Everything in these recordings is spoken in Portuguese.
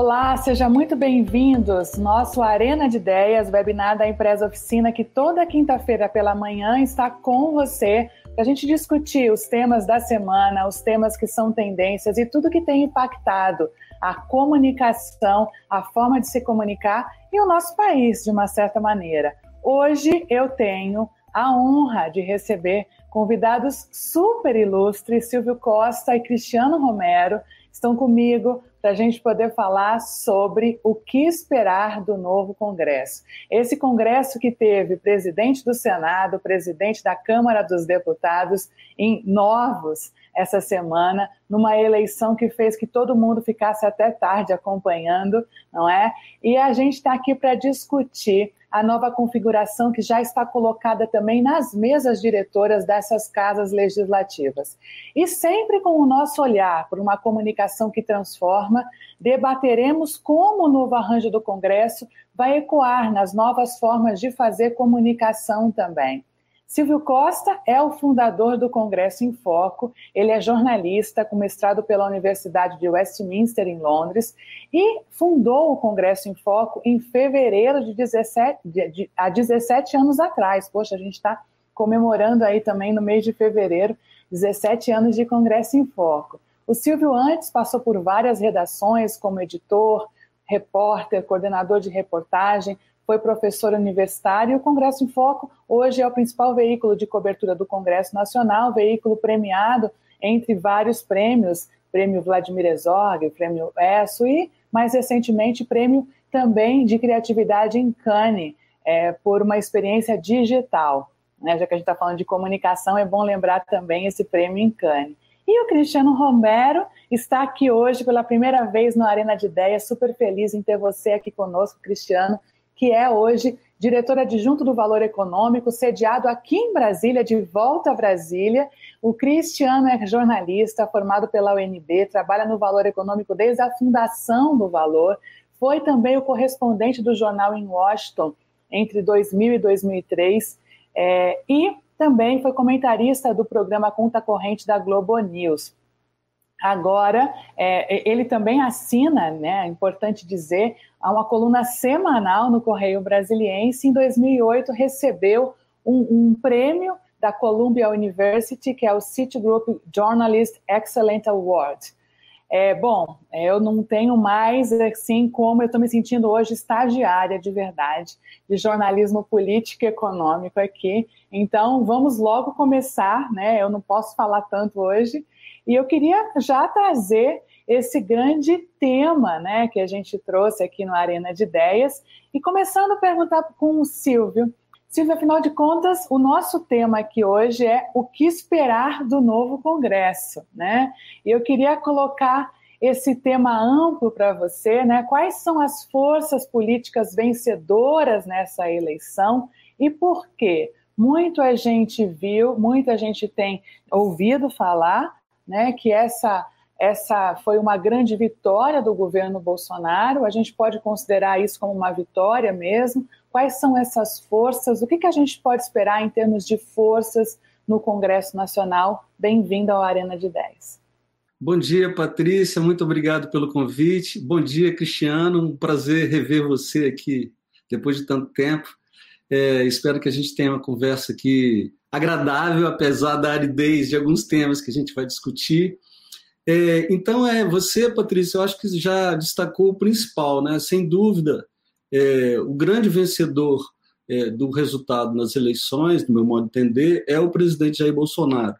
Olá, sejam muito bem-vindos. Nosso Arena de Ideias, webinar da Empresa Oficina, que toda quinta-feira pela manhã está com você para a gente discutir os temas da semana, os temas que são tendências e tudo que tem impactado a comunicação, a forma de se comunicar e o nosso país, de uma certa maneira. Hoje eu tenho a honra de receber convidados super ilustres, Silvio Costa e Cristiano Romero, estão comigo para a gente poder falar sobre o que esperar do novo Congresso. Esse Congresso que teve presidente do Senado, presidente da Câmara dos Deputados em novos essa semana, numa eleição que fez que todo mundo ficasse até tarde acompanhando, não é? E a gente está aqui para discutir a nova configuração que já está colocada também nas mesas diretoras dessas casas legislativas. E sempre com o nosso olhar por uma comunicação que transforma, debateremos como o novo arranjo do Congresso vai ecoar nas novas formas de fazer comunicação também. Silvio Costa é o fundador do Congresso em Foco. Ele é jornalista com mestrado pela Universidade de Westminster, em Londres, e fundou o Congresso em Foco em fevereiro de 17, de, de, há 17 anos atrás. Poxa, a gente está comemorando aí também no mês de fevereiro 17 anos de Congresso em Foco. O Silvio antes passou por várias redações como editor, repórter, coordenador de reportagem, foi professor universitário e o Congresso em Foco hoje é o principal veículo de cobertura do Congresso Nacional, veículo premiado entre vários prêmios, prêmio Vladimir Herzog, prêmio ESSO e, mais recentemente, prêmio também de criatividade em Cannes, é, por uma experiência digital. Né? Já que a gente está falando de comunicação, é bom lembrar também esse prêmio em Cannes. E o Cristiano Romero está aqui hoje pela primeira vez no Arena de Ideias, super feliz em ter você aqui conosco, Cristiano que é hoje diretor adjunto do Valor Econômico, sediado aqui em Brasília, de volta a Brasília. O Cristiano é jornalista, formado pela UNB, trabalha no Valor Econômico desde a fundação do Valor, foi também o correspondente do jornal em Washington entre 2000 e 2003 é, e também foi comentarista do programa Conta Corrente da Globo News. Agora, é, ele também assina, né, é importante dizer, a uma coluna semanal no Correio Brasiliense. Em 2008, recebeu um, um prêmio da Columbia University, que é o Citigroup Journalist Excellent Award. É, bom, eu não tenho mais, assim, como eu estou me sentindo hoje estagiária de verdade, de jornalismo político e econômico aqui. Então, vamos logo começar, né? Eu não posso falar tanto hoje, e eu queria já trazer esse grande tema né, que a gente trouxe aqui no Arena de Ideias. E começando a perguntar com o Silvio. Silvio, afinal de contas, o nosso tema aqui hoje é o que esperar do novo Congresso. Né? E eu queria colocar esse tema amplo para você, né? Quais são as forças políticas vencedoras nessa eleição e por quê? Muito a gente viu, muita gente tem ouvido falar, né, que essa essa foi uma grande vitória do governo Bolsonaro. A gente pode considerar isso como uma vitória mesmo. Quais são essas forças? O que, que a gente pode esperar em termos de forças no Congresso Nacional? Bem-vindo ao Arena de 10. Bom dia, Patrícia. Muito obrigado pelo convite. Bom dia, Cristiano. Um prazer rever você aqui depois de tanto tempo. É, espero que a gente tenha uma conversa aqui agradável, apesar da aridez de alguns temas que a gente vai discutir. É, então, é você, Patrícia, eu acho que já destacou o principal, né? Sem dúvida, é, o grande vencedor é, do resultado nas eleições, do meu modo de entender, é o presidente Jair Bolsonaro.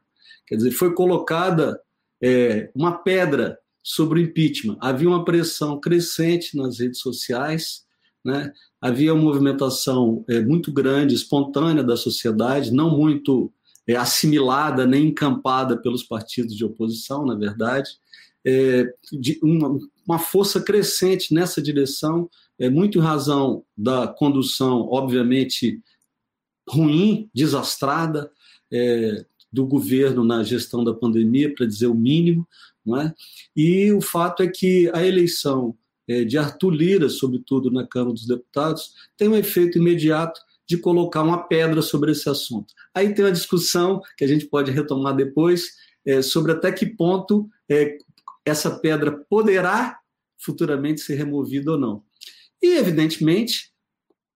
Quer dizer, foi colocada é, uma pedra sobre o impeachment. Havia uma pressão crescente nas redes sociais, né? havia uma movimentação é, muito grande, espontânea da sociedade, não muito é, assimilada nem encampada pelos partidos de oposição, na verdade, é, de uma, uma, força crescente nessa direção, é, muito em razão da condução, obviamente, ruim, desastrada, é, do governo na gestão da pandemia, para dizer o mínimo, não é? e o fato é que a eleição é, de Arthur Lira, sobretudo na Câmara dos Deputados, tem um efeito imediato de colocar uma pedra sobre esse assunto. Aí tem uma discussão que a gente pode retomar depois é, sobre até que ponto é, essa pedra poderá futuramente ser removido ou não. E, evidentemente,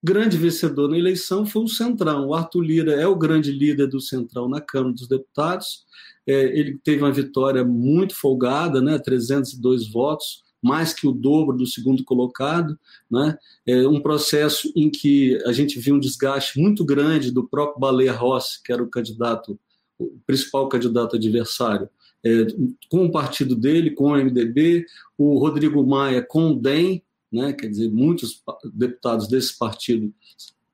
grande vencedor na eleição foi o Centrão. O Arthur Lira é o grande líder do Centrão na Câmara dos Deputados. É, ele teve uma vitória muito folgada, né, 302 votos, mais que o dobro do segundo colocado, né? É um processo em que a gente viu um desgaste muito grande do próprio Baleia Rossi, que era o candidato, o principal candidato adversário, é, com o partido dele, com o MDB, o Rodrigo Maia com o DEM, né? Quer dizer, muitos deputados desse partido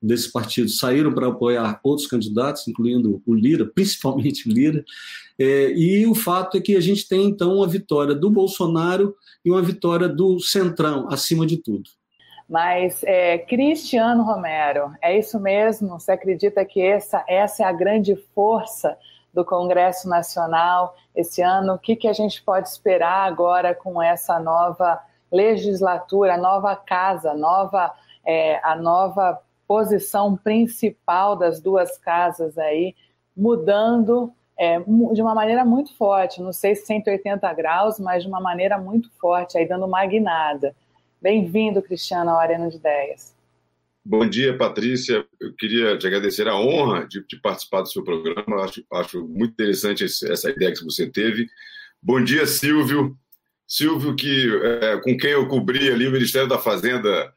desse partido saíram para apoiar outros candidatos, incluindo o Lira, principalmente o Lira, é, e o fato é que a gente tem, então, uma vitória do Bolsonaro e uma vitória do Centrão, acima de tudo. Mas, é, Cristiano Romero, é isso mesmo? Você acredita que essa, essa é a grande força do Congresso Nacional esse ano? O que, que a gente pode esperar agora com essa nova legislatura, a nova casa, nova, é, a nova posição principal das duas casas aí, mudando é, de uma maneira muito forte, não sei se 180 graus, mas de uma maneira muito forte, aí dando uma guinada. Bem-vindo, Cristiano, ao Arena de Ideias. Bom dia, Patrícia. Eu queria te agradecer a honra de, de participar do seu programa. Acho, acho muito interessante esse, essa ideia que você teve. Bom dia, Silvio. Silvio, que, é, com quem eu cobri ali o Ministério da Fazenda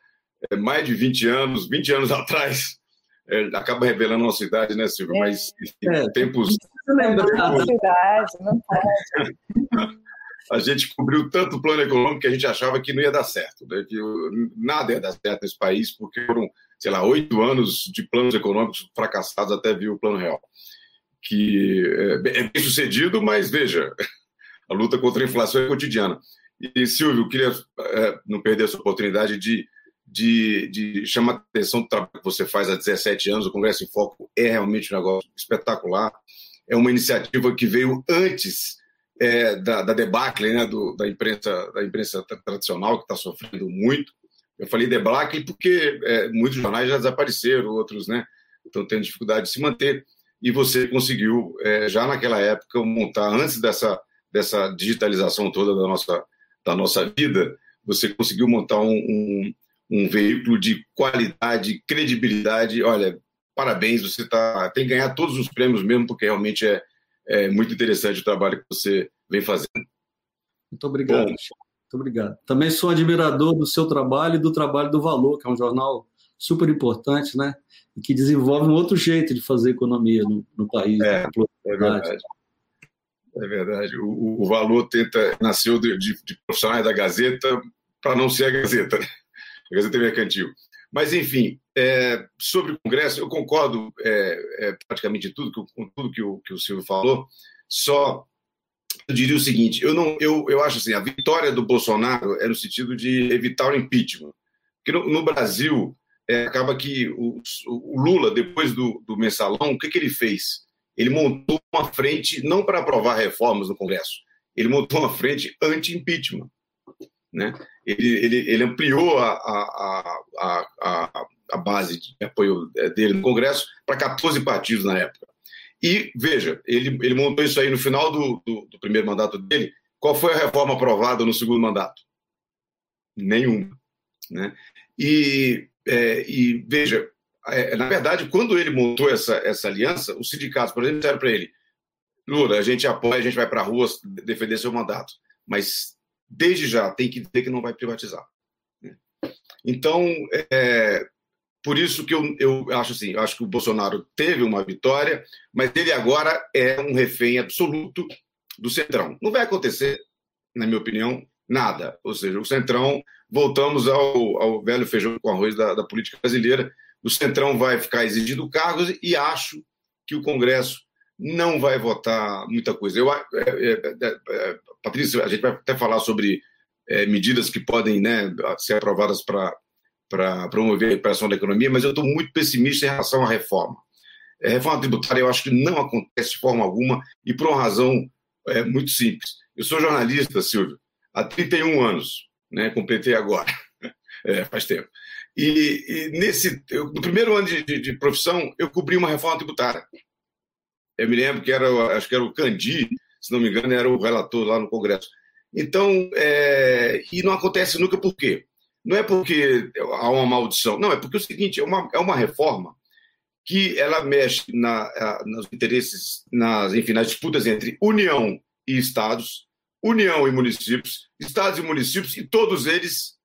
é, mais de 20 anos, 20 anos atrás, é, acaba revelando a nossa idade, né, Silvio? Mas enfim, é, tempos. Não idade, não pode. a gente cobriu tanto o plano econômico que a gente achava que não ia dar certo, né? que nada ia dar certo nesse país, porque foram, sei lá, oito anos de planos econômicos fracassados até vir o plano real. Que é, é bem sucedido, mas veja, a luta contra a inflação é cotidiana. E, Silvio, eu queria é, não perder essa oportunidade de de, de chamar a atenção do trabalho que você faz há 17 anos. O Congresso em Foco é realmente um negócio espetacular. É uma iniciativa que veio antes é, da, da debacle né, do, da, imprensa, da imprensa tradicional, que está sofrendo muito. Eu falei debacle porque é, muitos jornais já desapareceram, outros né, estão tendo dificuldade de se manter. E você conseguiu, é, já naquela época, montar, antes dessa, dessa digitalização toda da nossa, da nossa vida, você conseguiu montar um, um um veículo de qualidade, credibilidade. Olha, parabéns, você tá, tem que ganhar todos os prêmios mesmo, porque realmente é, é muito interessante o trabalho que você vem fazendo. Muito obrigado. Bom, muito obrigado. Também sou admirador do seu trabalho e do trabalho do Valor, que é um jornal super importante, né? E que desenvolve um outro jeito de fazer economia no, no país. É, é verdade. É verdade. O, o Valor tenta nasceu de, de, de profissionais da Gazeta para não ser a Gazeta. Né? A Gazeta. Mas, enfim, é, sobre o Congresso, eu concordo é, é, praticamente tudo com tudo que o, que o Silvio falou, só eu diria o seguinte: eu, não, eu, eu acho assim, a vitória do Bolsonaro é no sentido de evitar o impeachment. Porque no, no Brasil, é, acaba que o, o, Lula, depois do, do mensalão, o que, que ele fez? Ele montou uma frente não para aprovar reformas no Congresso, ele montou uma frente anti-impeachment. Né? Ele, ele, ele ampliou a, a, a, a, a base de apoio dele no Congresso para 14 partidos na época. E, veja, ele, ele montou isso aí no final do, do, do primeiro mandato dele. Qual foi a reforma aprovada no segundo mandato? Nenhuma. Né? E, é, e veja, é, na verdade, quando ele montou essa, essa aliança, os sindicatos, por exemplo, disseram para ele: Lula, a gente apoia, a gente vai para a rua defender seu mandato, mas desde já tem que dizer que não vai privatizar. Então, é, por isso que eu, eu acho assim, eu acho que o Bolsonaro teve uma vitória, mas ele agora é um refém absoluto do Centrão. Não vai acontecer, na minha opinião, nada. Ou seja, o Centrão, voltamos ao, ao velho feijão com arroz da, da política brasileira, o Centrão vai ficar exigindo cargos e acho que o Congresso não vai votar muita coisa. Eu, é, é, é, é, Patrícia, a gente vai até falar sobre é, medidas que podem né, ser aprovadas para promover a recuperação da economia, mas eu estou muito pessimista em relação à reforma. A reforma tributária eu acho que não acontece de forma alguma e por uma razão é, muito simples. Eu sou jornalista, Silvio, há 31 anos, né, completei agora, é, faz tempo. E, e nesse, eu, no primeiro ano de, de, de profissão, eu cobri uma reforma tributária. Eu me lembro que era, acho que era o Candi, se não me engano, era o relator lá no Congresso. Então, é, e não acontece nunca por quê? Não é porque há uma maldição, não, é porque é o seguinte, é uma, é uma reforma que ela mexe na, nos interesses, nas, enfim, nas disputas entre União e Estados, União e municípios, Estados e municípios, e todos eles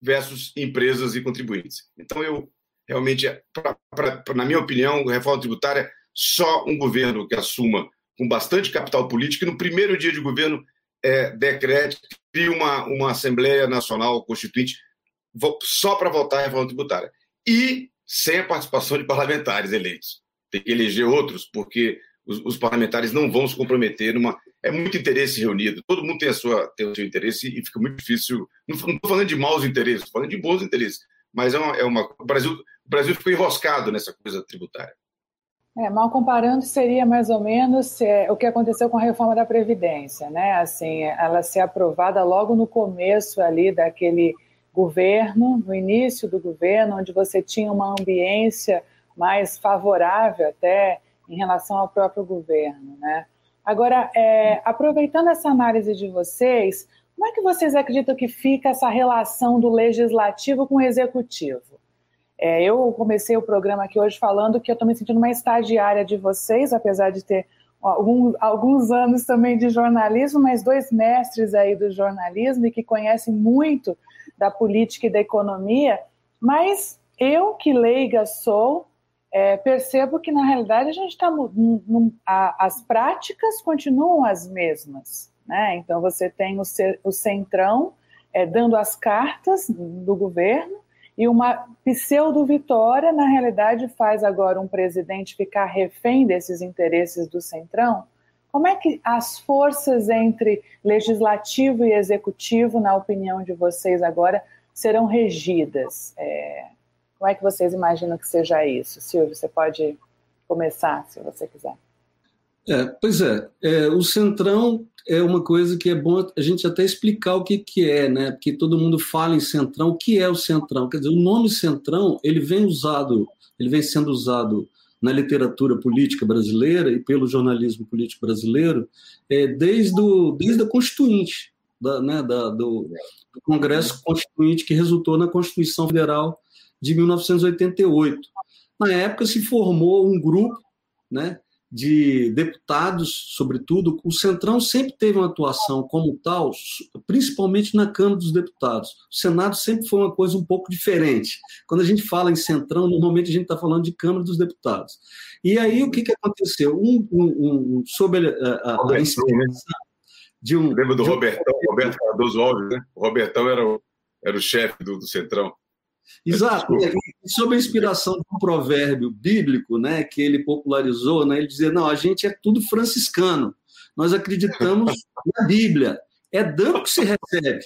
versus empresas e contribuintes. Então, eu realmente, pra, pra, pra, na minha opinião, reforma tributária, só um governo que assuma com bastante capital político, e no primeiro dia de governo é, decrete, cria uma, uma Assembleia Nacional Constituinte só para votar a reforma tributária. E sem a participação de parlamentares eleitos. Tem que eleger outros, porque os, os parlamentares não vão se comprometer numa. É muito interesse reunido, todo mundo tem, a sua, tem o seu interesse e fica muito difícil. Não estou falando de maus interesses, estou falando de bons interesses. Mas é uma, é uma, o, Brasil, o Brasil ficou enroscado nessa coisa tributária. É, mal comparando, seria mais ou menos é, o que aconteceu com a reforma da Previdência, né? Assim, ela ser aprovada logo no começo ali daquele governo, no início do governo, onde você tinha uma ambiência mais favorável até em relação ao próprio governo, né? Agora, é, aproveitando essa análise de vocês, como é que vocês acreditam que fica essa relação do legislativo com o executivo? É, eu comecei o programa aqui hoje falando que eu estou me sentindo uma estagiária de vocês, apesar de ter alguns, alguns anos também de jornalismo, mas dois mestres aí do jornalismo e que conhecem muito da política e da economia. Mas eu, que leiga sou, é, percebo que na realidade a gente está. As práticas continuam as mesmas. Né? Então você tem o, o centrão é, dando as cartas do governo e uma pseudo-vitória, na realidade, faz agora um presidente ficar refém desses interesses do Centrão? Como é que as forças entre legislativo e executivo, na opinião de vocês agora, serão regidas? É, como é que vocês imaginam que seja isso? Silvio, você pode começar, se você quiser. É, pois é, é, o Centrão é uma coisa que é bom a gente até explicar o que, que é, né? Porque todo mundo fala em Centrão, o que é o Centrão? Quer dizer, o nome Centrão, ele vem usado, ele vem sendo usado na literatura política brasileira e pelo jornalismo político brasileiro é, desde, o, desde a Constituinte, da, né, da, do, do Congresso Constituinte que resultou na Constituição Federal de 1988. Na época se formou um grupo, né, de deputados, sobretudo, o Centrão sempre teve uma atuação como tal, principalmente na Câmara dos Deputados. O Senado sempre foi uma coisa um pouco diferente. Quando a gente fala em Centrão, normalmente a gente está falando de Câmara dos Deputados. E aí o que, que aconteceu? Um, um, um sob a, a, a né? de um. Lembra do de um... Robertão, Roberto Cardoso Alves, né? O Robertão era o, era o chefe do, do Centrão. Exato. Sob a inspiração de um provérbio bíblico, né, que ele popularizou, né, ele dizia: não, a gente é tudo franciscano. Nós acreditamos na Bíblia. É dano que se recebe.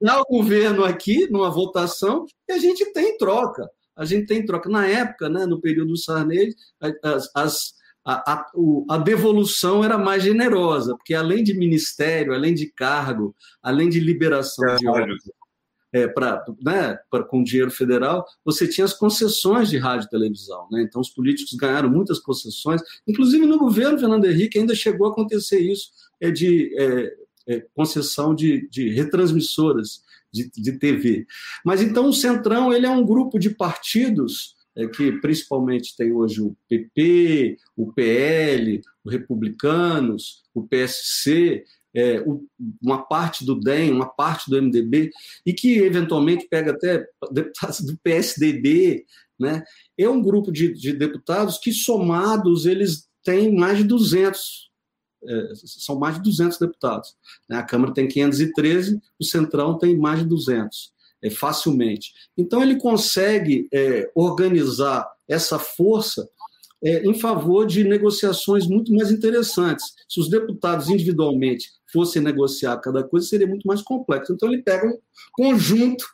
Dá o governo aqui numa votação e a gente tem troca. A gente tem troca. Na época, né, no período do Sarney, as, as a, a, a, devolução era mais generosa, porque além de ministério, além de cargo, além de liberação é, de obras, é, pra, né, pra, com dinheiro federal, você tinha as concessões de rádio e televisão. Né? Então, os políticos ganharam muitas concessões, inclusive no governo Fernando Henrique ainda chegou a acontecer isso, é de é, é, concessão de, de retransmissoras de, de, TV. Mas então o Centrão ele é um grupo de partidos é, que principalmente tem hoje o PP, o PL, o Republicanos, o PSC, é, uma parte do DEM, uma parte do MDB, e que eventualmente pega até deputados do PSDB, né? é um grupo de, de deputados que, somados, eles têm mais de 200, é, são mais de 200 deputados. Né? A Câmara tem 513, o Centrão tem mais de 200, é, facilmente. Então, ele consegue é, organizar essa força é, em favor de negociações muito mais interessantes. Se os deputados individualmente fossem negociar cada coisa, seria muito mais complexo. Então, ele pega um conjunto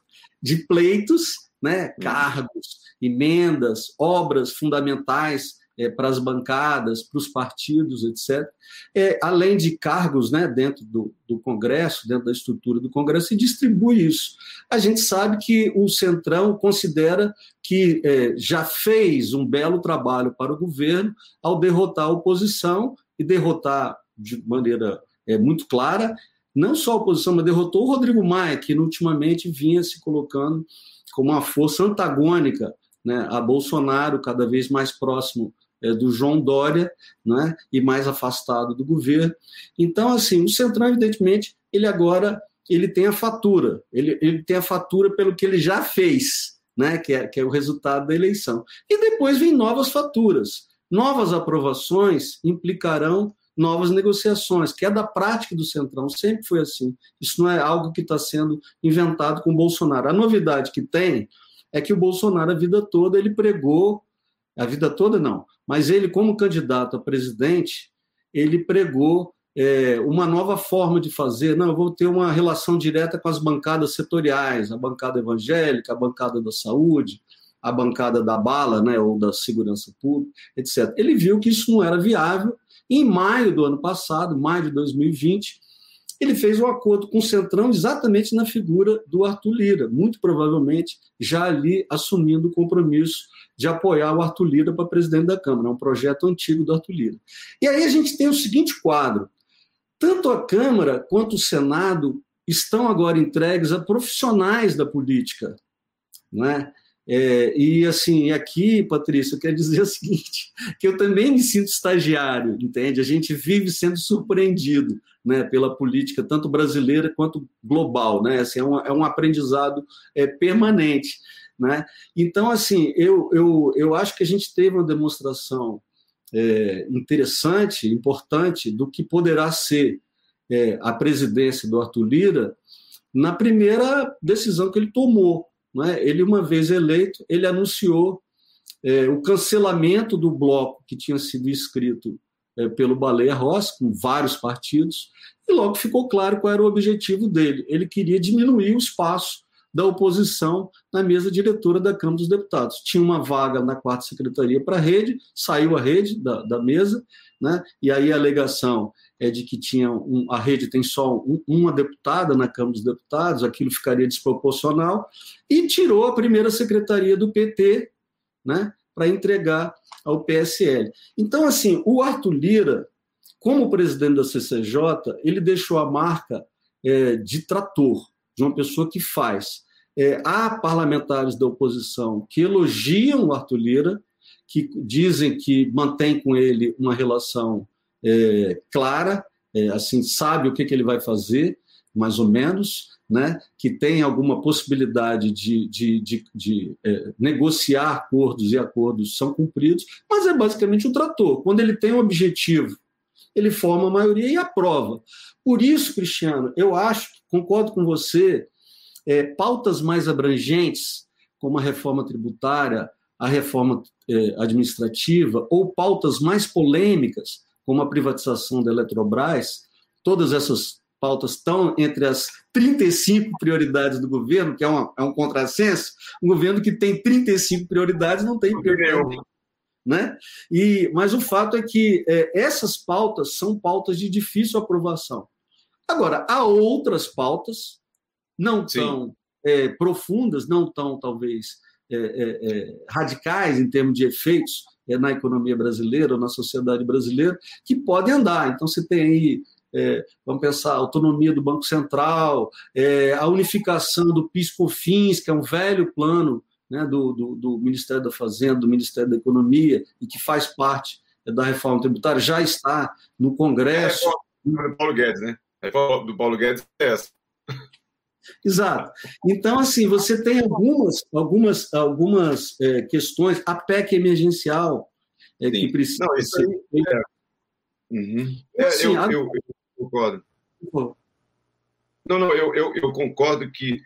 de pleitos, né, cargos, emendas, obras fundamentais é, para as bancadas, para os partidos, etc. É, além de cargos né, dentro do, do, Congresso, dentro da estrutura do Congresso, e distribui isso. A gente sabe que o Centrão considera que é, já fez um belo trabalho para o governo ao derrotar a oposição e derrotar de maneira é, muito clara, não só a oposição, mas derrotou o Rodrigo Maia, que ultimamente vinha se colocando como uma força antagônica né, a Bolsonaro, cada vez mais próximo é, do João Dória né, e mais afastado do governo. Então, assim, o Centrão, evidentemente, ele agora ele tem a fatura, ele, ele tem a fatura pelo que ele já fez, né, que, é, que é o resultado da eleição. E depois vem novas faturas. Novas aprovações implicarão novas negociações, que é da prática do Centrão, sempre foi assim. Isso não é algo que está sendo inventado com o Bolsonaro. A novidade que tem é que o Bolsonaro, a vida toda, ele pregou, a vida toda não, mas ele, como candidato a presidente, ele pregou é, uma nova forma de fazer. Não, eu vou ter uma relação direta com as bancadas setoriais, a bancada evangélica, a bancada da saúde, a bancada da bala, né, ou da segurança pública, etc. Ele viu que isso não era viável. Em maio do ano passado, maio de 2020, ele fez um acordo com o Centrão exatamente na figura do Arthur Lira, muito provavelmente já ali assumindo o compromisso de apoiar o Arthur Lira para presidente da Câmara, é um projeto antigo do Arthur Lira. E aí a gente tem o seguinte quadro: tanto a Câmara quanto o Senado estão agora entregues a profissionais da política, não é? E assim, aqui, Patrícia, eu quero dizer o seguinte: que eu também me sinto estagiário, entende? A gente vive sendo surpreendido né, pela política, tanto brasileira quanto global, né? Assim, é, um, é um aprendizado é, permanente. Né? Então, assim, eu, eu, eu acho que a gente teve uma demonstração é, interessante, importante, do que poderá ser é, a presidência do Arthur Lira na primeira decisão que ele tomou né? Ele, uma vez eleito, ele anunciou é, o cancelamento do bloco que tinha sido escrito é, pelo Baleia Rossi, com vários partidos, e logo ficou claro qual era o objetivo dele. Ele queria diminuir o espaço da oposição na mesa diretora da Câmara dos Deputados. Tinha uma vaga na quarta secretaria para a rede, saiu a rede da, da mesa, né? e aí a alegação é de que tinha um, a rede tem só um, uma deputada na Câmara dos Deputados, aquilo ficaria desproporcional, e tirou a primeira secretaria do PT né, para entregar ao PSL. Então, assim, o Arthur Lira, como presidente da CCJ, ele deixou a marca é, de trator, de uma pessoa que faz. É, há parlamentares da oposição que elogiam o Arthur Lira, que dizem que mantém com ele uma relação é, clara, é, assim sabe o que, que ele vai fazer, mais ou menos, né, que tem alguma possibilidade de, de, de, de é, negociar acordos e acordos são cumpridos, mas é basicamente um trator. Quando ele tem um objetivo, ele forma a maioria e aprova. Por isso, Cristiano, eu acho, concordo com você, é, pautas mais abrangentes, como a reforma tributária, a reforma é, administrativa, ou pautas mais polêmicas, como a privatização da Eletrobras, todas essas pautas estão entre as 35 prioridades do governo, que é, uma, é um contrassenso. Um governo que tem 35 prioridades não tem prioridade. Né? E, mas o fato é que é, essas pautas são pautas de difícil aprovação. Agora, há outras pautas, não tão é, profundas, não tão, talvez, é, é, é radicais em termos de efeitos, é, na economia brasileira, na sociedade brasileira, que podem andar. Então, você tem aí, é, vamos pensar, a autonomia do Banco Central, é, a unificação do PIS-COFINS, que é um velho plano né, do, do, do, Ministério da Fazenda, do Ministério da Economia, e que faz parte é, da reforma tributária, já está no Congresso. É do Paulo Guedes, né? A reforma do Paulo Guedes é essa. Exato. Então, assim, você tem algumas, algumas, algumas é, questões, a PEC emergencial, é, que precisa Não, isso aí, é. Uhum. É, assim, eu, a... eu, eu, concordo. Não, não, eu, eu, eu, concordo que,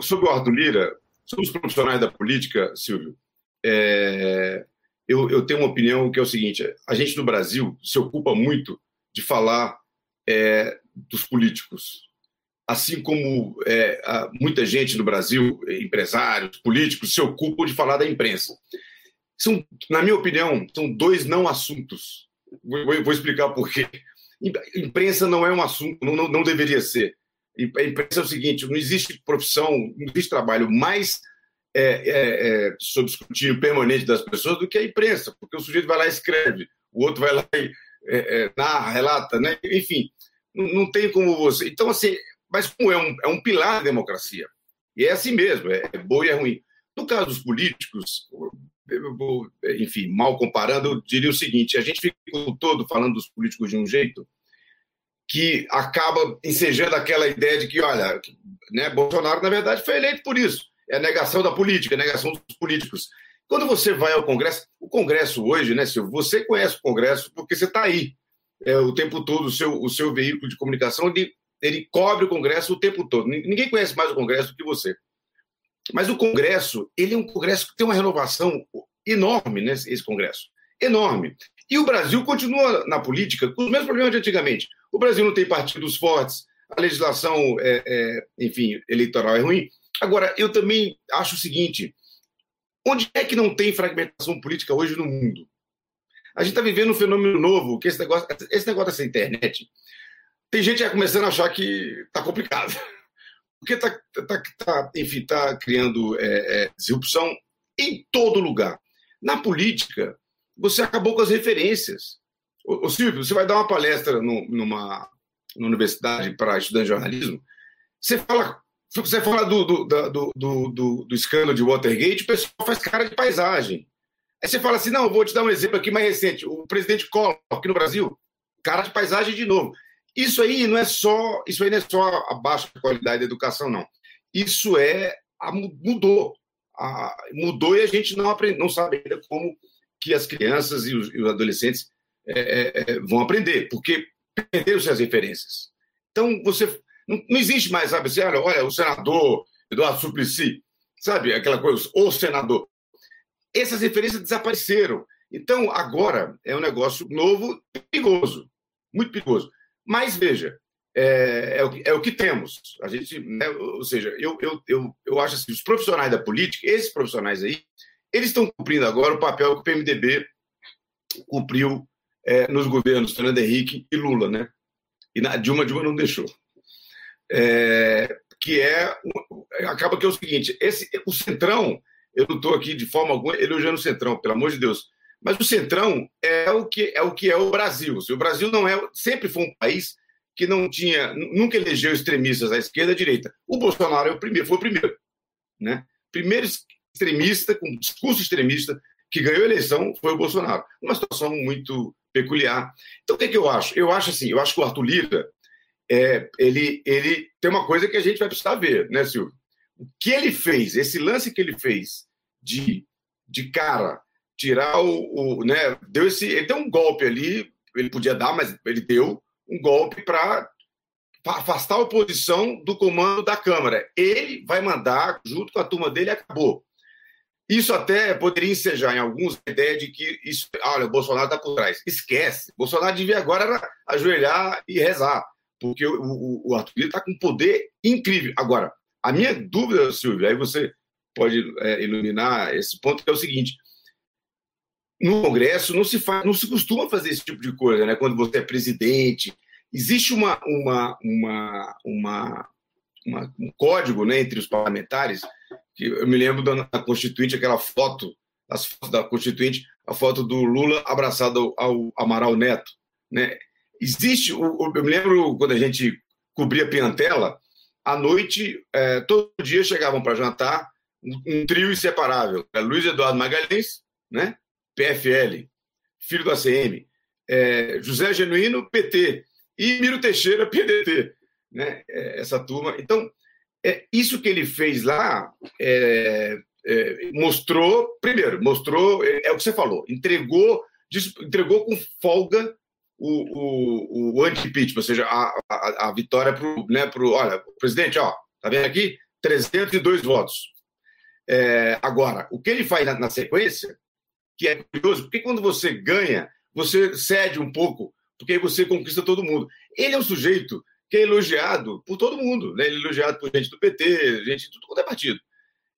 sobre o Arthur Lira, sobre os profissionais da política, Silvio, é, eu, eu tenho uma opinião que é o seguinte: a gente no Brasil se ocupa muito de falar é, dos políticos, assim como é, muita gente no Brasil, empresários, políticos, se ocupam de falar da imprensa. São, na minha opinião, são dois não assuntos. Vou, vou explicar por quê. Imprensa não é um assunto, não, não, não, deveria ser. A imprensa é o seguinte: não existe profissão, não existe trabalho mais é, é, é, sob escrutínio permanente das pessoas do que a imprensa, porque o sujeito vai lá e escreve, o outro vai lá e é, é, narra, relata, né? enfim, não, não, tem como você. Então, assim, mas como é um, é um pilar da democracia, e é assim mesmo, é, é bom e é ruim. No caso dos políticos, enfim, mal comparando, eu diria o seguinte: a gente fica o todo falando dos políticos de um jeito que acaba ensejando aquela ideia de que, olha, né, Bolsonaro, na verdade, foi eleito por isso. É a negação da política, a negação dos políticos. Quando você vai ao Congresso, o Congresso hoje, né, Silvio, você conhece o Congresso porque você está aí é, o tempo todo, o seu, o seu veículo de comunicação, ele, ele cobre o Congresso o tempo todo. Ninguém conhece mais o Congresso do que você. Mas o Congresso, ele é um Congresso que tem uma renovação enorme, né, esse Congresso. Enorme. E o Brasil continua na política com os mesmos problemas de antigamente. O Brasil não tem partidos fortes, a legislação, é, é, enfim, eleitoral é ruim. Agora, eu também acho o seguinte: onde é que não tem fragmentação política hoje no mundo? A gente está vivendo um fenômeno novo, que esse negócio, esse negócio dessa internet, tem gente já começando a achar que está complicado. Porque está, tá, tá, enfim, está criando é, é, disrupção em todo lugar. Na política, você acabou com as referências. Ô, Silvio, você vai dar uma palestra no, numa, numa universidade para estudantes de jornalismo, você fala, você fala do, do, do, do, do, do escândalo de Watergate, o pessoal faz cara de paisagem. Aí você fala assim: não, vou te dar um exemplo aqui mais recente. O presidente Collor, aqui no Brasil, cara de paisagem de novo. Isso aí não é só, isso aí não é só a baixa qualidade da educação, não. Isso é a, mudou, a, mudou e a gente não aprende, não sabe ainda como que as crianças e os, e os adolescentes é, é, é, vão aprender, porque perderam-se as referências. Então, você não, não, existe mais, sabe, assim, olha, olha, o senador Eduardo Suplicy, sabe, aquela coisa, o senador. Essas referências desapareceram. Então, agora é um negócio novo, perigoso, muito perigoso. Mas, veja, é, é, o, é o que temos. A gente, né, ou seja, eu, eu, eu, eu acho assim, os profissionais da política, esses profissionais aí, eles estão cumprindo agora o papel que o PMDB cumpriu é, nos governos Fernando Henrique e Lula, né? E na Dilma, Dilma não deixou. É, que é acaba que é o seguinte, esse o Centrão, eu não estou aqui de forma alguma elogiando o Centrão, pelo amor de Deus, mas o Centrão é o que é o que é o Brasil. O Brasil não é sempre foi um país que não tinha nunca elegeu extremistas à esquerda e à direita. O Bolsonaro é o primeiro, foi o primeiro, né? Primeiro extremista com discurso extremista que ganhou a eleição foi o Bolsonaro. Uma situação muito peculiar. Então, o que, é que eu acho? Eu acho assim, eu acho que o Arthur Lira, é, ele, ele tem uma coisa que a gente vai precisar ver, né, Silvio? O que ele fez, esse lance que ele fez de, de cara, tirar o, o né, deu esse, ele deu um golpe ali, ele podia dar, mas ele deu um golpe para afastar a oposição do comando da Câmara. Ele vai mandar, junto com a turma dele, acabou. Isso até poderia ensejar em alguns a ideia de que isso, olha, o Bolsonaro está por trás. Esquece. Bolsonaro devia agora ajoelhar e rezar, porque o, o, o Arthur está com um poder incrível. Agora, a minha dúvida, Silvio, aí você pode é, iluminar esse ponto, é o seguinte: no Congresso não se faz, não se costuma fazer esse tipo de coisa, né? Quando você é presidente, existe uma, uma, uma, uma, uma um código, né, entre os parlamentares que eu me lembro da, Constituinte, aquela foto, as fotos da Constituinte, a foto do Lula abraçado ao, ao Amaral Neto, né? Existe, eu me lembro quando a gente cobria Piantela, à noite, é, todo dia chegavam para jantar um, um, trio inseparável. É Luiz Eduardo Magalhães, né? PFL, filho do ACM, é, José Genuíno, PT, e Miro Teixeira, PDT, né? É, essa turma. Então, é, isso que ele fez lá é, é, mostrou, primeiro, mostrou, é, é, o que você falou, entregou, entregou com folga o, o, o anti-impeachment, ou seja, a, a, a vitória para o. Né, olha, presidente, ó, tá vendo aqui? 302 votos. É, agora, o que ele faz na, na, sequência, que é curioso, porque quando você ganha, você cede um pouco, porque aí você conquista todo mundo. Ele é um sujeito que é elogiado por todo mundo, né? Ele é elogiado por gente do PT, gente de tudo quanto é partido.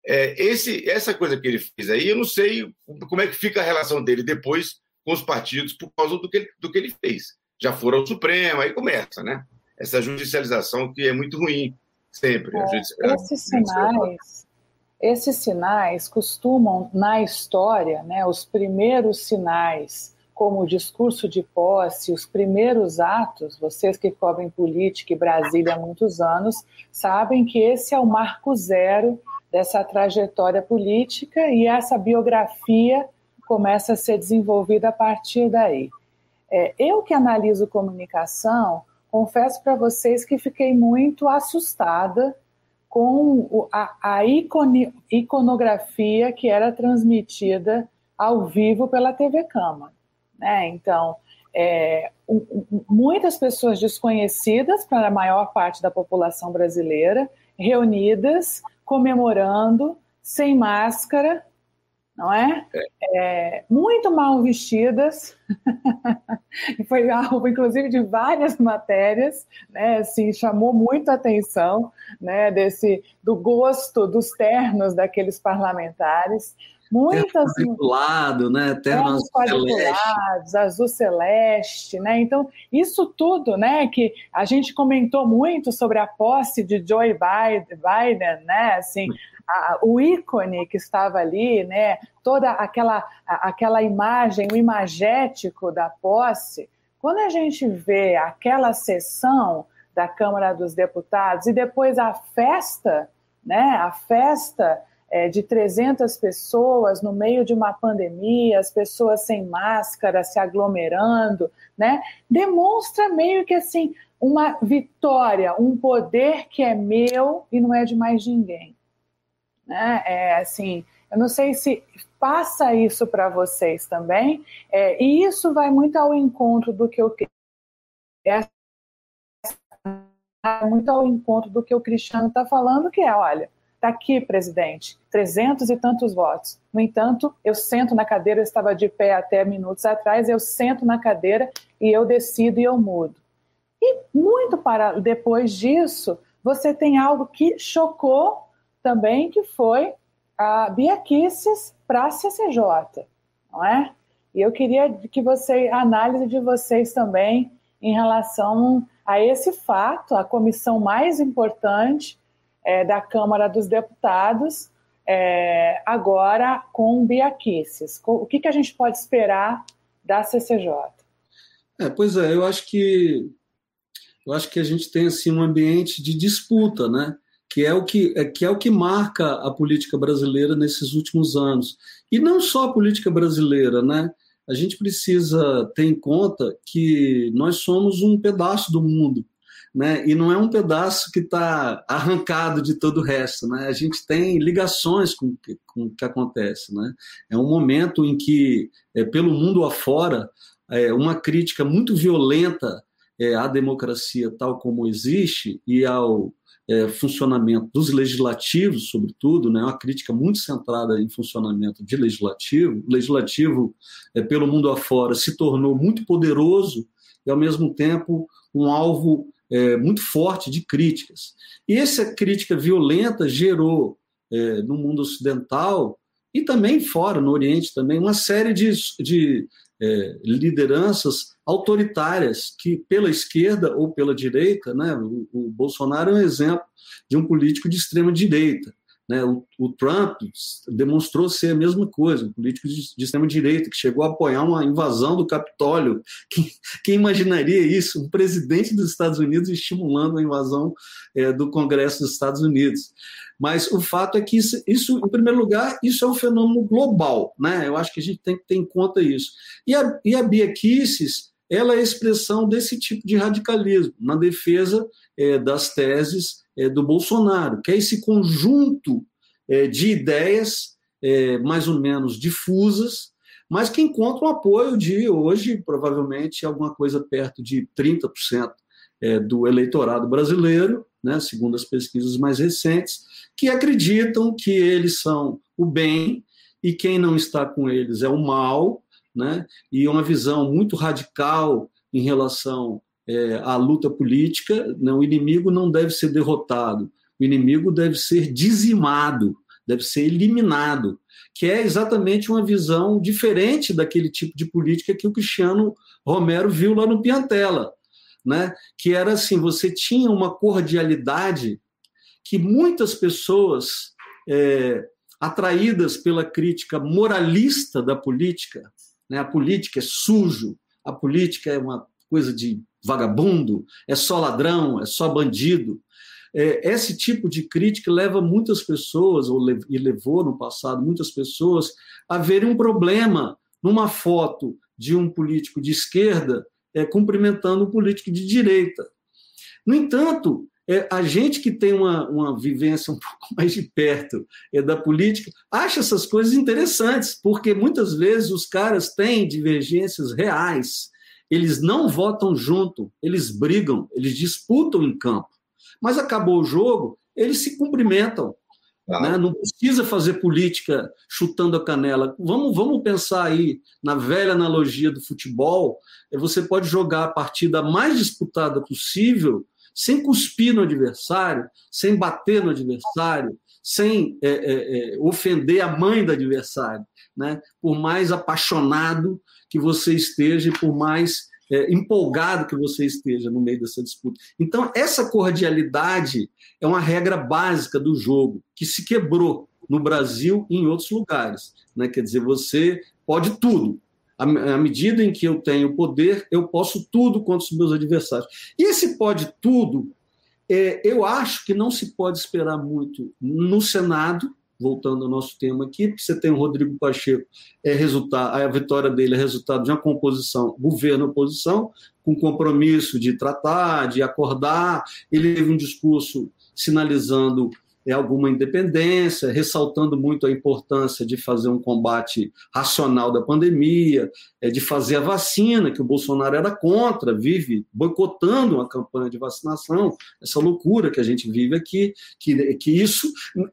É, esse, essa coisa que ele fez aí, eu não sei como é que fica a relação dele depois com os partidos por causa do que, ele, do que ele fez. Já foram ao Supremo, aí começa, né? Essa judicialização que é muito ruim, sempre. É, esses sinais, esses sinais costumam, na história, né, os primeiros sinais como o discurso de posse, os primeiros atos, vocês que cobrem política e Brasília há muitos anos, sabem que esse é o marco zero dessa trajetória política e essa biografia começa a ser desenvolvida a partir daí. É, eu que analiso comunicação, confesso para vocês que fiquei muito assustada com a, a icone, iconografia que era transmitida ao vivo pela TV Câmara. Né? Então, é, muitas pessoas desconhecidas para a maior parte da população brasileira, reunidas, comemorando, sem máscara, não é? é. muito mal vestidas, foi alvo, inclusive, de várias matérias, né? Assim, chamou muito a atenção, né? Desse do gosto dos ternos daqueles parlamentares. Muitas quadriculado, né? Ternos quadriculados, azul celeste, né? Então isso tudo, né? Que a gente comentou muito sobre a posse de Joe Biden, né? Assim, a, o ícone que estava ali, né? Toda aquela aquela imagem, o imagético da posse. Quando a gente vê aquela sessão da Câmara dos Deputados e depois a festa, né? A festa é, de 300 pessoas no meio de uma pandemia, as pessoas sem máscara, se aglomerando, né? Demonstra meio que assim uma vitória, um poder que é meu e não é de mais ninguém, né? É assim, eu não sei se passa isso para vocês também, é, e isso vai muito ao encontro do que eu é, muito ao encontro do que o Cristiano está falando, que é, olha, Está aqui, presidente, trezentos e tantos votos. No entanto, eu sento na cadeira, eu estava de pé até minutos atrás, eu sento na cadeira e eu decido e eu mudo. E muito para depois disso, você tem algo que chocou também, que foi a Biaquices para a CCJ, não é? E eu queria que você, a análise de vocês também em relação a esse fato, a comissão mais importante é, da Câmara dos Deputados, é, agora com Biaquices. O que, que a gente pode esperar da CCJ? É, pois é, eu acho que eu acho que a gente tem assim um ambiente de disputa, né? Que é o que é, que é o que marca a política brasileira nesses últimos anos. E não só a política brasileira, né? A gente precisa ter em conta que nós somos um pedaço do mundo né? E não é um pedaço que está arrancado de todo o resto, né? A gente tem ligações com, com o que acontece, né? É um momento em que, é, pelo mundo afora, é, uma crítica muito violenta é, à democracia tal como existe e ao é, funcionamento dos legislativos, sobretudo, né, uma crítica muito centrada em funcionamento de legislativo. O legislativo, é, pelo mundo afora, se tornou muito poderoso e, ao mesmo tempo, um alvo é, muito forte de críticas. E essa crítica violenta gerou, é, no mundo ocidental e também fora, no Oriente também, uma série de, de é, lideranças autoritárias que, pela esquerda ou pela direita, né, o, o Bolsonaro é um exemplo de um político de extrema direita. Né? O, o, Trump demonstrou ser a mesma coisa, um político de, de extrema-direita, que chegou a apoiar uma invasão do Capitólio. Quem, quem, imaginaria isso? Um presidente dos Estados Unidos estimulando a invasão é, do Congresso dos Estados Unidos. Mas o fato é que isso, isso, em primeiro lugar, isso é um fenômeno global. Né? Eu acho que a gente tem que ter em conta isso. E a, e a Bia Kicis, ela é expressão desse tipo de radicalismo, na defesa é, das teses do Bolsonaro, que é esse conjunto é, de ideias é, mais ou menos difusas, mas que encontram apoio de hoje, provavelmente, alguma coisa perto de 30% é, do eleitorado brasileiro, né, segundo as pesquisas mais recentes, que acreditam que eles são o bem e quem não está com eles é o mal, né, e uma visão muito radical em relação é, a luta política, né, o inimigo não deve ser derrotado, o inimigo deve ser dizimado, deve ser eliminado, que é exatamente uma visão diferente daquele tipo de política que o Cristiano Romero viu lá no Piantela, né? que era assim, você tinha uma cordialidade que muitas pessoas é, atraídas pela crítica moralista da política né? a política é sujo, a política é uma coisa de vagabundo, é só ladrão, é só bandido. É, esse tipo de crítica leva muitas pessoas, ou e levou no passado muitas pessoas, a verem um problema numa foto de um político de esquerda é, cumprimentando um político de direita. No entanto, é, a gente que tem uma, uma vivência um pouco mais de perto é, da política acha essas coisas interessantes, porque muitas vezes os caras têm divergências reais. Eles não votam junto, eles brigam, eles disputam em campo. Mas acabou o jogo, eles se cumprimentam. Ah. Né? Não precisa fazer política chutando a canela. Vamos, vamos pensar aí na velha analogia do futebol. Você pode jogar a partida mais disputada possível sem cuspir no adversário, sem bater no adversário, sem é, é, é, ofender a mãe do adversário. Né? Por mais apaixonado que você esteja, por mais é, empolgado que você esteja no meio dessa disputa. Então, essa cordialidade é uma regra básica do jogo, que se quebrou no Brasil e em outros lugares. Né? Quer dizer, você pode tudo. À medida em que eu tenho poder, eu posso tudo contra os meus adversários. E esse pode tudo, é, eu acho que não se pode esperar muito no Senado, voltando ao nosso tema aqui, porque você tem o Rodrigo Pacheco, é resultado, a vitória dele é resultado de uma composição governo-oposição, com compromisso de tratar, de acordar. Ele teve um discurso sinalizando alguma independência, ressaltando muito a importância de fazer um combate racional da pandemia, é, de fazer a vacina, que o Bolsonaro era contra, vive boicotando uma campanha de vacinação, essa loucura que a gente vive aqui, que, que isso,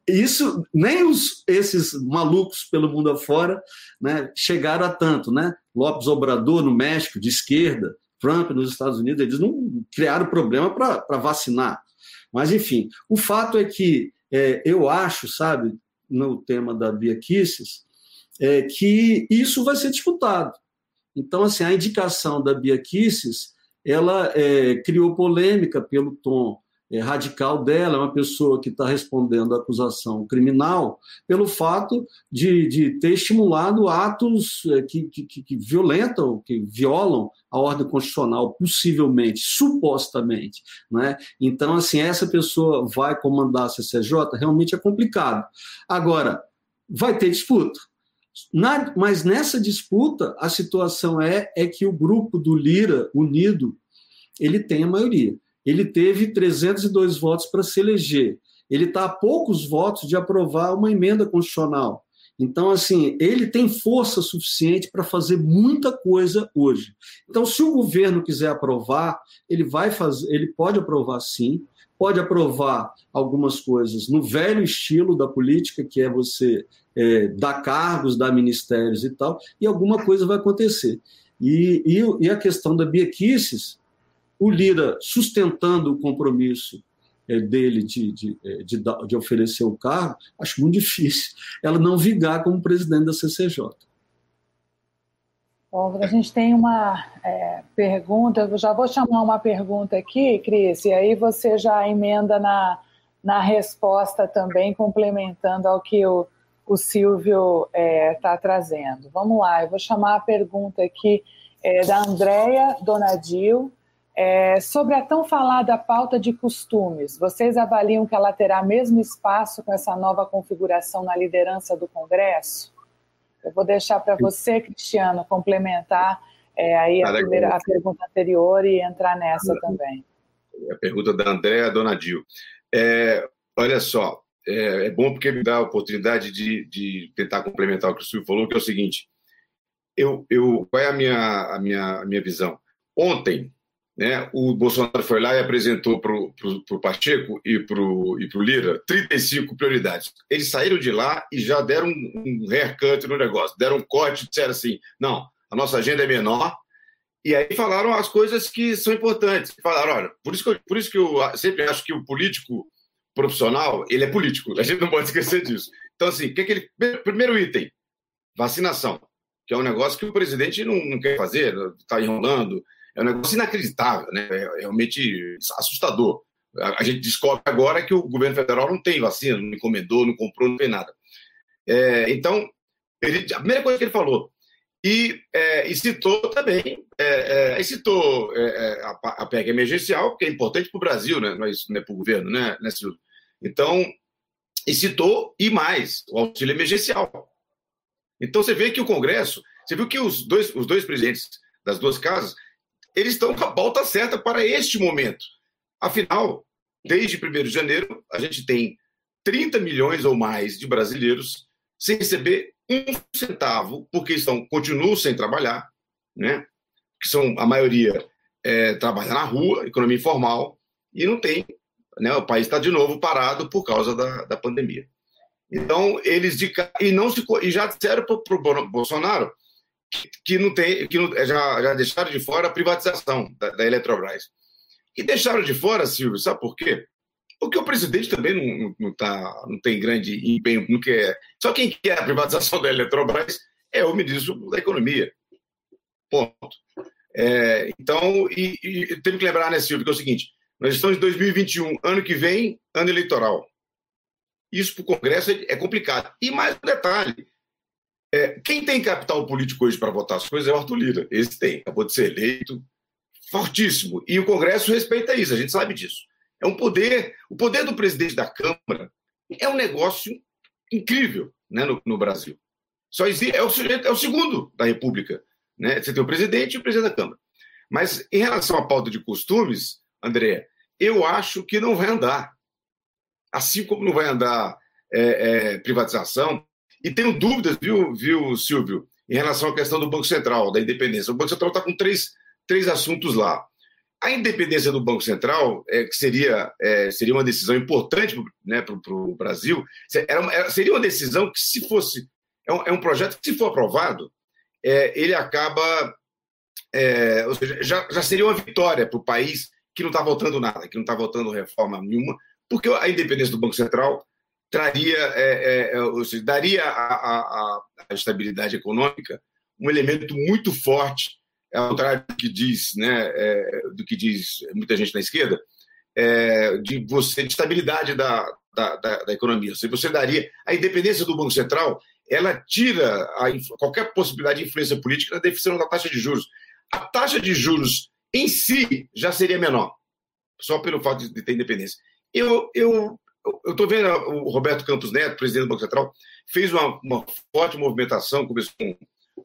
isso nem os, esses malucos pelo mundo afora né, chegaram a tanto. Né? Lopes Obrador, no México, de esquerda, Trump nos Estados Unidos, eles não criaram problema para vacinar. Mas, enfim, o fato é que é, eu acho, sabe, no tema da Bia Kisses, é, que isso vai ser disputado. Então, assim, a indicação da Bia Kisses, ela é, criou polêmica pelo tom é, radical dela, é uma pessoa que está respondendo à acusação criminal pelo fato de, de ter estimulado atos é, que, que, que, violentam, que violam a ordem constitucional, possivelmente, supostamente. Né? Então, assim, essa pessoa vai comandar a CCJ, realmente é complicado. Agora, vai ter disputa. Na, mas nessa disputa, a situação é, é que o grupo do Lira, unido, ele tem a maioria ele teve 302 votos para se eleger. Ele está a poucos votos de aprovar uma emenda constitucional. Então, assim, ele tem força suficiente para fazer muita coisa hoje. Então, se o governo quiser aprovar, ele vai fazer, ele pode aprovar sim, pode aprovar algumas coisas no velho estilo da política, que é você é, dar cargos, dar ministérios e tal, e alguma coisa vai acontecer. E, e, e a questão da biequices, o Lira sustentando o compromisso é, dele de, de, é, de, de, oferecer o cargo, acho muito difícil ela não vigar como presidente da CCJ. Bom, a gente tem uma é, pergunta, eu já vou chamar uma pergunta aqui, Cris, e aí você já emenda na, na resposta também, complementando ao que o, o Silvio está é, tá trazendo. Vamos lá, eu vou chamar a pergunta aqui é, da Andréia Donadil, é, sobre a tão falada pauta de costumes, vocês avaliam que ela terá mesmo espaço com essa nova configuração na liderança do Congresso? Eu vou deixar para você, Cristiano, complementar é, aí a, primeira, a, pergunta anterior e entrar nessa também. A pergunta da Andréa Donadil. É, olha só, é, é, bom porque me dá a oportunidade de, de tentar complementar o que o Silvio falou, que é o seguinte: eu, eu, qual é a minha, a minha, a minha visão? Ontem, né, o Bolsonaro foi lá e apresentou para o Pacheco e para o e Lira 35 prioridades. Eles saíram de lá e já deram um, um haircut no negócio, deram um corte, disseram assim: não, a nossa agenda é menor. E aí falaram as coisas que são importantes. Falaram: olha, por isso que eu, por isso que eu sempre acho que o político profissional ele é político, a gente não pode esquecer disso. Então, assim, que, é. Primeiro item: vacinação, que é um negócio que o presidente não, não quer fazer, está enrolando é um negócio inacreditável, né? é realmente assustador. A gente descobre agora que o governo federal não tem vacina, não encomendou, não comprou, não tem nada. É, então, ele, a primeira coisa que ele falou, E, é, e citou também, é, é, citou é, é, a, a PEC emergencial, que é importante para o Brasil, né? não é, para o governo, né, né Silvio? Então, e citou, e mais, o auxílio emergencial. Então, você vê que o Congresso, você viu que os dois, os dois presidentes das duas casas, eles estão com a pauta certa para este momento. Afinal, desde 1 de janeiro, a gente tem 30 milhões ou mais de brasileiros sem receber um centavo, porque estão, continuam sem trabalhar, né? que são, a maioria é, trabalha na rua, economia informal, e não tem, né? o país está de novo parado por causa da, da pandemia. Então, eles de, e não se, e já disseram para o Bolsonaro que, não tem, que não, já, já deixaram de fora a privatização da, da Eletrobras. E deixaram de fora, Silvio, sabe por quê? Porque o presidente também não, não, tá, não tem grande empenho, não quer. Só quem quer a privatização da Eletrobras é o ministro da Economia. Ponto. É, então, e, e que lembrar, né, Silvio, que é o seguinte: nós estamos em 2021, ano que vem, ano eleitoral. Isso para o Congresso é complicado. E mais um detalhe: é, quem tem capital político hoje para votar as coisas é o Arthur Lira. Esse tem, acabou de ser eleito, fortíssimo. E o Congresso respeita isso, a gente sabe disso. É um poder, o poder do presidente da Câmara é um negócio incrível né, no, no Brasil. Só existe, é, o, é o segundo da República. Né? Você tem o presidente e o presidente da Câmara. Mas em relação à pauta de costumes, André, eu acho que não vai andar. Assim como não vai andar é, é, privatização. E tenho dúvidas, viu, viu, Silvio, em relação à questão do Banco Central, da independência. O Banco Central está com três, três assuntos lá. A independência do Banco Central, é, que seria, é, seria uma decisão importante né, para o Brasil, era uma, seria uma decisão que, se fosse. É um, é um projeto que, se for aprovado, é, ele acaba. É, ou seja, já, já seria uma vitória para o país que não está votando nada, que não está votando reforma nenhuma, porque a independência do Banco Central traria, é, é, ou seja, daria à estabilidade econômica um elemento muito forte ao contrário do que diz, né, é, do que diz muita gente na esquerda, é, de você de estabilidade da, da, da, da, economia. Se você daria a independência do Banco Central, ela tira a, qualquer possibilidade de influência política na definição da taxa de juros. A taxa de juros em si já seria menor, só pelo fato de ter independência. Eu eu eu estou vendo o Roberto Campos Neto, presidente do Banco Central, fez uma, uma forte movimentação, começou com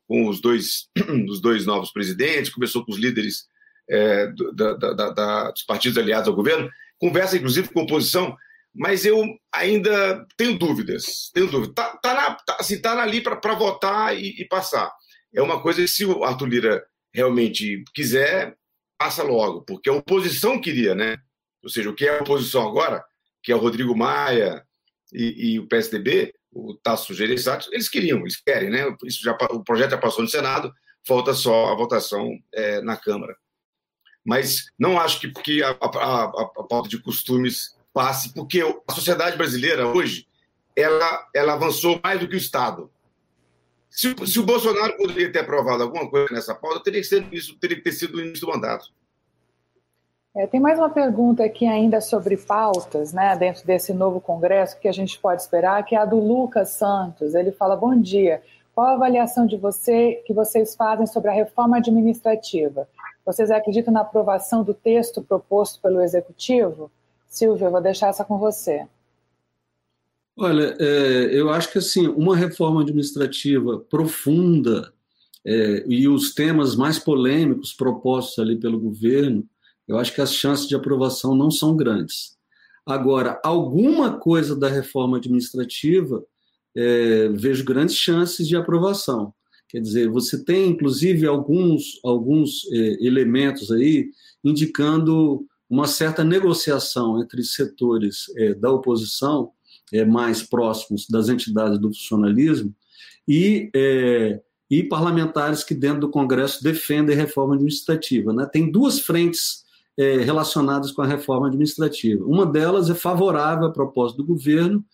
com os dois, os dois novos presidentes, começou com os líderes é, da, da, da, dos partidos aliados ao governo, conversa inclusive com a oposição, mas eu ainda tenho dúvidas, tenho dúvidas. Está tá na, tá, assim, tá ali para votar e, e, passar. É uma coisa que se o Arthur Lira realmente quiser, passa logo, porque a oposição queria, né? Ou seja, o que é a oposição agora, que é o Rodrigo Maia e, e o PSDB, o Tasso Gereissati, eles queriam, eles querem, né? Isso já, o projeto já passou no Senado, falta só a votação é, na Câmara. Mas não acho que, que a, a, a, a pauta de costumes passe, porque a sociedade brasileira hoje ela, ela avançou mais do que o Estado. Se, se o Bolsonaro poderia ter aprovado alguma coisa nessa pauta, teria que, ser, isso teria que ter sido no início do mandato. É, tem mais uma pergunta aqui ainda sobre pautas, né, dentro desse novo congresso que a gente pode esperar, que é a do Lucas Santos. Ele fala: Bom dia. Qual a avaliação de você que vocês fazem sobre a reforma administrativa? Vocês acreditam na aprovação do texto proposto pelo executivo? Silvio, eu vou deixar essa com você. Olha, é, eu acho que assim uma reforma administrativa profunda é, e os temas mais polêmicos propostos ali pelo governo eu acho que as chances de aprovação não são grandes. Agora, alguma coisa da reforma administrativa, é, vejo grandes chances de aprovação. Quer dizer, você tem, inclusive, alguns, alguns é, elementos aí indicando uma certa negociação entre setores é, da oposição é, mais próximos das entidades do funcionalismo e, é, e parlamentares que, dentro do Congresso, defendem reforma administrativa. Né? Tem duas frentes é, relacionadas com a reforma administrativa. Uma delas é favorável à proposta do governo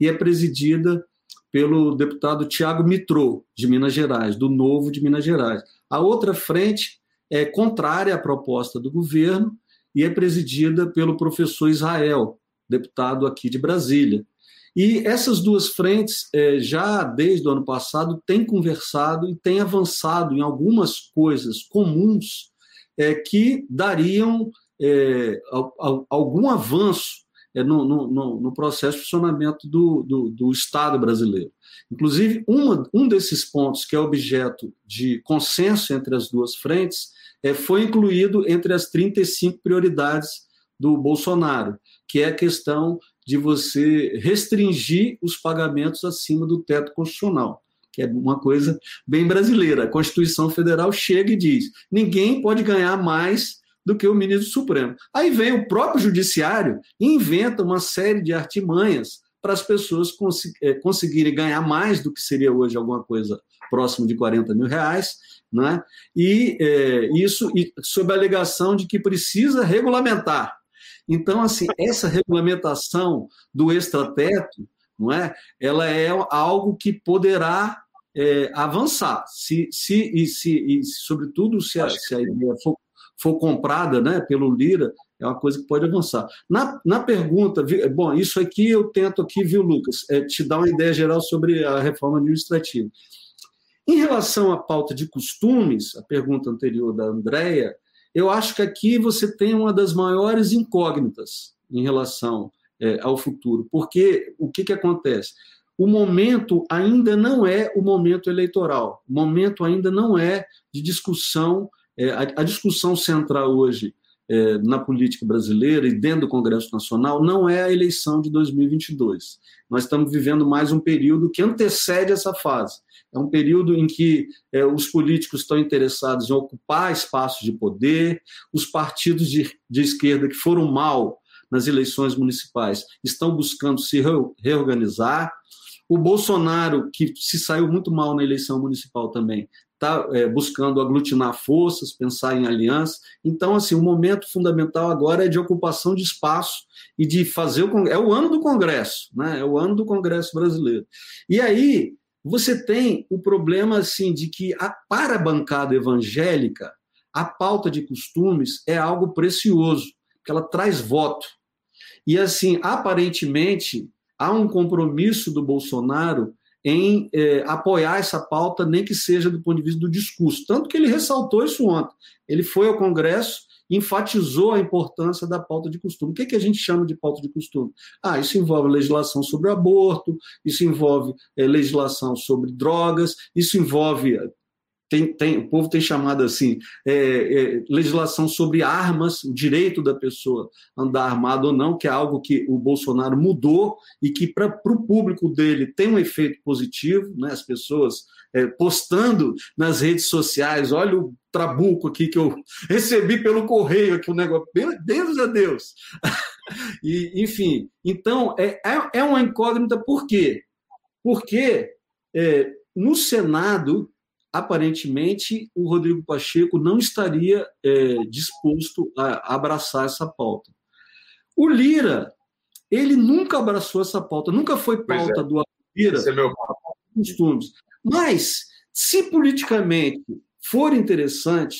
e é presidida pelo deputado Tiago Mitrô, de Minas Gerais, do Novo de Minas Gerais. A outra frente é contrária à proposta do governo e é presidida pelo professor Israel, deputado aqui de Brasília. E essas duas frentes, é, já desde o ano passado, têm conversado e têm avançado em algumas coisas comuns é, que dariam é, algum avanço é, no, no, no, processo de funcionamento do, do, do Estado brasileiro. Inclusive, uma, um desses pontos, que é objeto de consenso entre as duas frentes, é, foi incluído entre as 35 prioridades do Bolsonaro, que é a questão de você restringir os pagamentos acima do teto constitucional, que é uma coisa bem brasileira. A Constituição Federal chega e diz: ninguém pode ganhar mais do que o ministro Supremo. Aí vem o próprio Judiciário e inventa uma série de artimanhas para as pessoas cons eh, conseguirem ganhar mais do que seria hoje alguma coisa próximo de 40 mil reais, né? e é, isso e, sob a alegação de que precisa regulamentar. Então, assim, essa regulamentação do extrateto, não é? Ela é algo que poderá é, avançar, se, se, e, se, e, sobretudo, se a, se a ideia for, for, comprada né, pelo Lira, é uma coisa que pode avançar. Na, na pergunta, bom, isso aqui eu tento aqui, viu, Lucas, é te dar uma ideia geral sobre a reforma administrativa. Em relação à pauta de costumes, a pergunta anterior da Andrea, eu acho que aqui você tem uma das maiores incógnitas em relação é, ao futuro, porque o que, que acontece? O momento ainda não é o momento eleitoral, o momento ainda não é de discussão. É, a, a, discussão central hoje é, na política brasileira e dentro do Congresso Nacional não é a eleição de 2022. Nós estamos vivendo mais um período que antecede essa fase, é um período em que é, os políticos estão interessados em ocupar espaços de poder, os partidos de, de esquerda que foram mal nas eleições municipais estão buscando se reorganizar. O Bolsonaro, que se saiu muito mal na eleição municipal também, está é, buscando aglutinar forças, pensar em aliança. Então, assim, o momento fundamental agora é de ocupação de espaço e de fazer o é o ano do Congresso, né? É o ano do Congresso brasileiro. E aí você tem o problema assim de que a, para a bancada evangélica a pauta de costumes é algo precioso, que ela traz voto. E assim, aparentemente há um compromisso do Bolsonaro em é, apoiar essa pauta, nem que seja do ponto de vista do discurso. Tanto que ele ressaltou isso ontem. Ele foi ao Congresso enfatizou a importância da pauta de costume. O que, é que a gente chama de pauta de costume? Ah, isso envolve legislação sobre aborto, isso envolve é, legislação sobre drogas, isso envolve tem, tem, o povo tem chamado assim, é, é, legislação sobre armas, o direito da pessoa andar armado ou não, que é algo que o Bolsonaro mudou e que para o público dele tem um efeito positivo, né? as pessoas é, postando nas redes sociais, olha o trabuco aqui que eu recebi pelo correio, aqui o negócio, meu Deus a Deus! e, enfim, então, é, é, é uma incógnita, por quê? Porque é, no Senado aparentemente o Rodrigo Pacheco não estaria é, disposto a abraçar essa pauta. O Lira, ele nunca abraçou essa pauta, nunca foi pauta é. do Lira. Esse é meu costumes. Mas, se politicamente for interessante,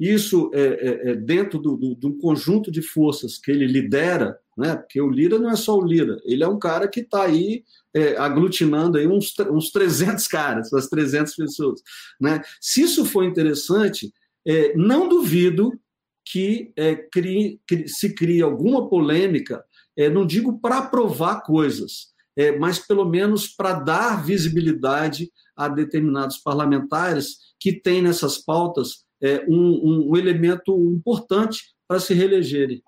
isso é, é, é dentro do, do, do, conjunto de forças que ele lidera, né? porque o Lira não é só o Lira, ele é um cara que está aí é, aglutinando aí uns, uns 300 caras, umas 300 pessoas. Né? Se isso for interessante, é, não duvido que é, crie, se crie alguma polêmica, é, não digo para provar coisas, mas pelo menos para dar visibilidade a determinados parlamentares que têm nessas pautas é, um, um elemento importante para se reelegerem.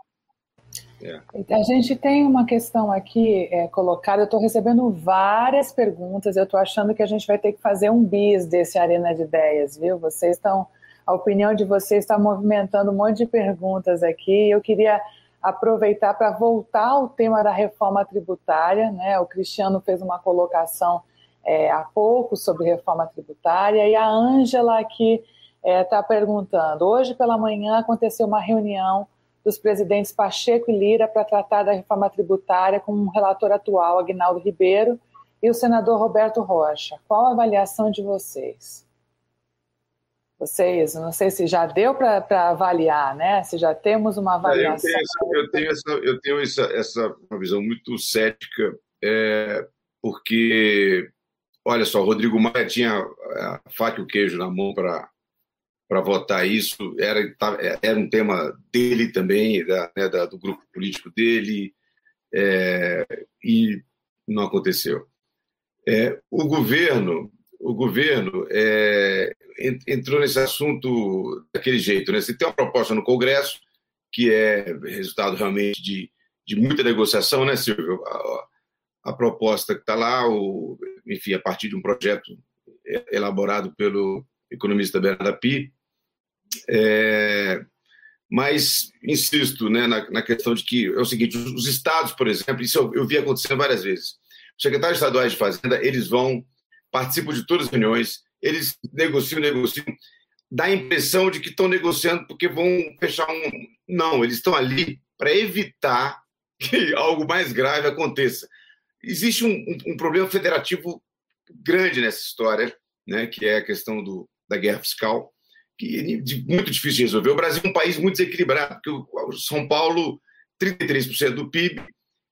É. A gente tem uma questão aqui é, colocada, eu estou recebendo várias perguntas, eu estou achando que a gente vai ter que fazer um bis desse Arena de Ideias, viu? Vocês estão, a opinião de vocês está movimentando um monte de perguntas aqui, eu queria aproveitar para voltar ao tema da reforma tributária, né? O Cristiano fez uma colocação é, há pouco sobre reforma tributária, e a Ângela aqui está é, perguntando, hoje pela manhã aconteceu uma reunião dos presidentes Pacheco e Lira para tratar da reforma tributária com o um relator atual, Agnaldo Ribeiro, e o senador Roberto Rocha. Qual a avaliação de vocês? Vocês, não sei se já deu para avaliar, né? Se já temos uma avaliação. É, eu tenho, essa, eu tenho, essa, eu tenho essa, essa uma visão muito cética é, porque, olha só, Rodrigo Maia tinha a faca e o queijo na mão para para votar isso, era, era um tema dele também, da, né, da, do grupo político dele, é, e não aconteceu. É, o governo, o governo é, entrou nesse assunto daquele jeito. Né? Você tem uma proposta no Congresso, que é resultado realmente de, de muita negociação, né, Silvio? A, a proposta que está lá, o, enfim, a partir de um projeto elaborado pelo economista Bernardo Pi. É, mas insisto né, na, na, questão de que é o seguinte: os, os estados, por exemplo, isso eu, eu vi acontecendo várias vezes. Os secretários estaduais de Fazenda, eles vão, participam de todas as reuniões, eles negociam, negociam, dá a impressão de que estão negociando porque vão fechar um. Não, eles estão ali para evitar que algo mais grave aconteça. Existe um, um, um, problema federativo grande nessa história, né, que é a questão do, da guerra fiscal, que é muito difícil de resolver. O Brasil é um país muito desequilibrado, porque o São Paulo, 33% do PIB,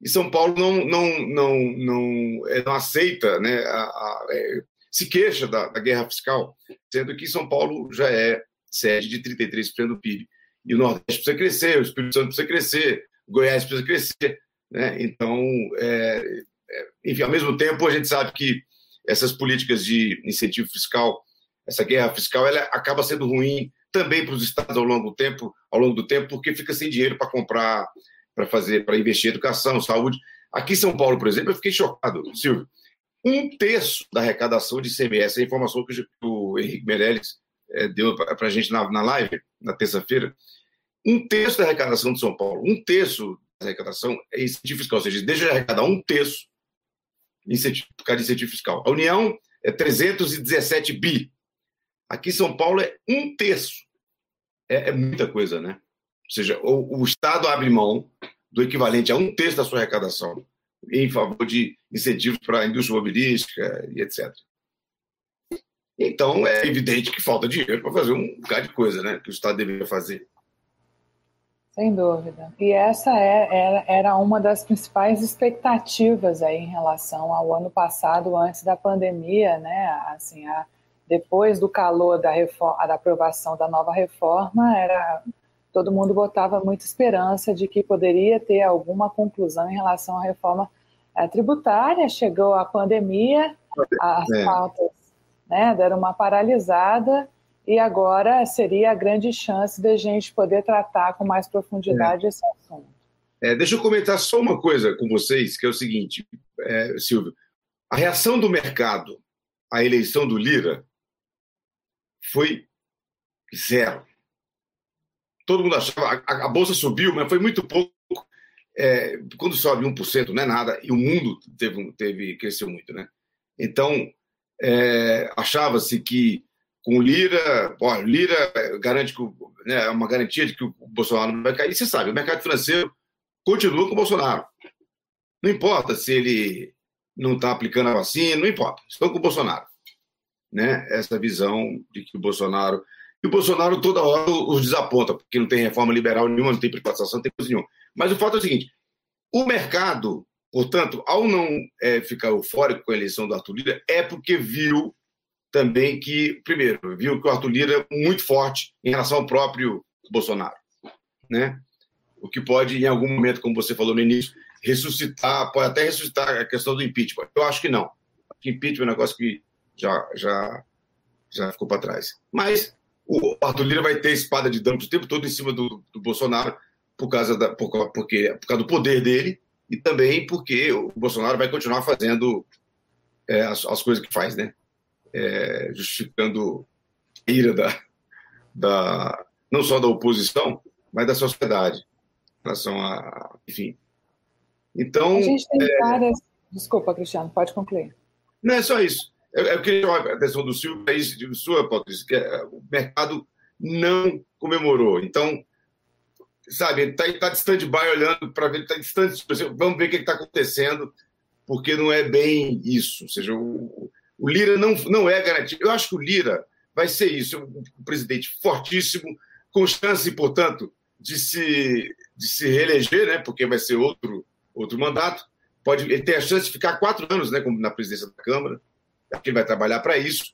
e São Paulo não, não, não, não, é, não aceita né, a, a, é, se queixa da, da, guerra fiscal, sendo que São Paulo já é sede de 33% do PIB. E o Nordeste precisa crescer, o Espírito Santo precisa crescer, Goiás precisa crescer. Né? Então, é, é, enfim, ao mesmo tempo, a gente sabe que essas políticas de incentivo fiscal, essa guerra fiscal, ela acaba sendo ruim também para os estados ao longo do tempo, ao longo do tempo, porque fica sem dinheiro para comprar, para fazer, para investir em educação, saúde. Aqui em São Paulo, por exemplo, eu fiquei chocado, Silvio um terço da arrecadação de ICMS. A informação que o Henrique Meirelles é, deu para a gente na, na live, na terça-feira. Um terço da arrecadação de São Paulo, um terço da arrecadação é incentivo fiscal, ou seja, deixa de arrecadar um terço incentivo, por causa de incentivo fiscal. A União é 317 bi. Aqui em São Paulo é um terço. É, é muita coisa, né? Ou seja, o, o Estado abre mão do equivalente a um terço da sua arrecadação em favor de incentivos para a indústria mobilística e etc. Então, é evidente que falta dinheiro para fazer um bocado de coisa né, que o Estado deveria fazer. Sem dúvida. E essa é, era uma das principais expectativas aí em relação ao ano passado, antes da pandemia, né? Assim, a, depois do calor da, reforma, da aprovação da nova reforma, era todo mundo botava muita esperança de que poderia ter alguma conclusão em relação à reforma é, tributária. Chegou a pandemia, as é. pautas né, deram uma paralisada e agora seria a grande chance da gente poder tratar com mais profundidade é. esse assunto. É, deixa eu comentar só uma coisa com vocês, que é o seguinte, é, Silvio. A reação do mercado à eleição do Lira foi zero todo mundo achava. A, a bolsa subiu, mas foi muito pouco. É, quando sobe 1%, não é nada, e o mundo teve, teve cresceu muito, né? Então, é, achava-se que com Lira, ó, Lira garante que, né, é uma garantia de que o Bolsonaro não vai cair. E você sabe, o mercado financeiro continua com o Bolsonaro. Não importa se ele não está aplicando a vacina, não importa, estão com o Bolsonaro. Né? Essa visão de que o Bolsonaro e o Bolsonaro toda hora os desaponta, porque não tem reforma liberal nenhuma, não tem privatização, não tem coisa nenhuma. Mas o fato é o seguinte: o mercado, portanto, ao não é, ficar eufórico com a eleição do Arthur Lira, é porque viu também que, primeiro, viu que o Arthur Lira é muito forte em relação ao próprio Bolsonaro. Né? O que pode, em algum momento, como você falou no início, ressuscitar, pode até ressuscitar a questão do impeachment. Eu acho que não. Impeachment é um negócio que já, já, já ficou para trás. Mas o Arthur Lira vai ter espada de dano o tempo todo em cima do, do Bolsonaro por causa, da, por, porque, por causa do poder dele e também porque o Bolsonaro vai continuar fazendo é, as, as, coisas que faz, né? É, justificando a ira da, da, não só da oposição, mas da sociedade em relação a. Enfim. Então. A gente tem é... várias. Desculpa, Cristiano, pode concluir. Não, é só isso. Eu, eu queria chamar a atenção do Silvio para isso, de sua, Patrícia, que é, o mercado não comemorou. Então, sabe, ele está tá de stand-by olhando para ver, está distante, vamos ver o que está acontecendo, porque não é bem isso. Ou seja, o, o Lira não, não é garantido. Eu acho que o Lira vai ser isso, um presidente fortíssimo, com chance, portanto, de se, de se reeleger, né, porque vai ser outro, outro mandato, pode, ele tem a chance de ficar quatro anos né, na presidência da Câmara, ele vai trabalhar para isso.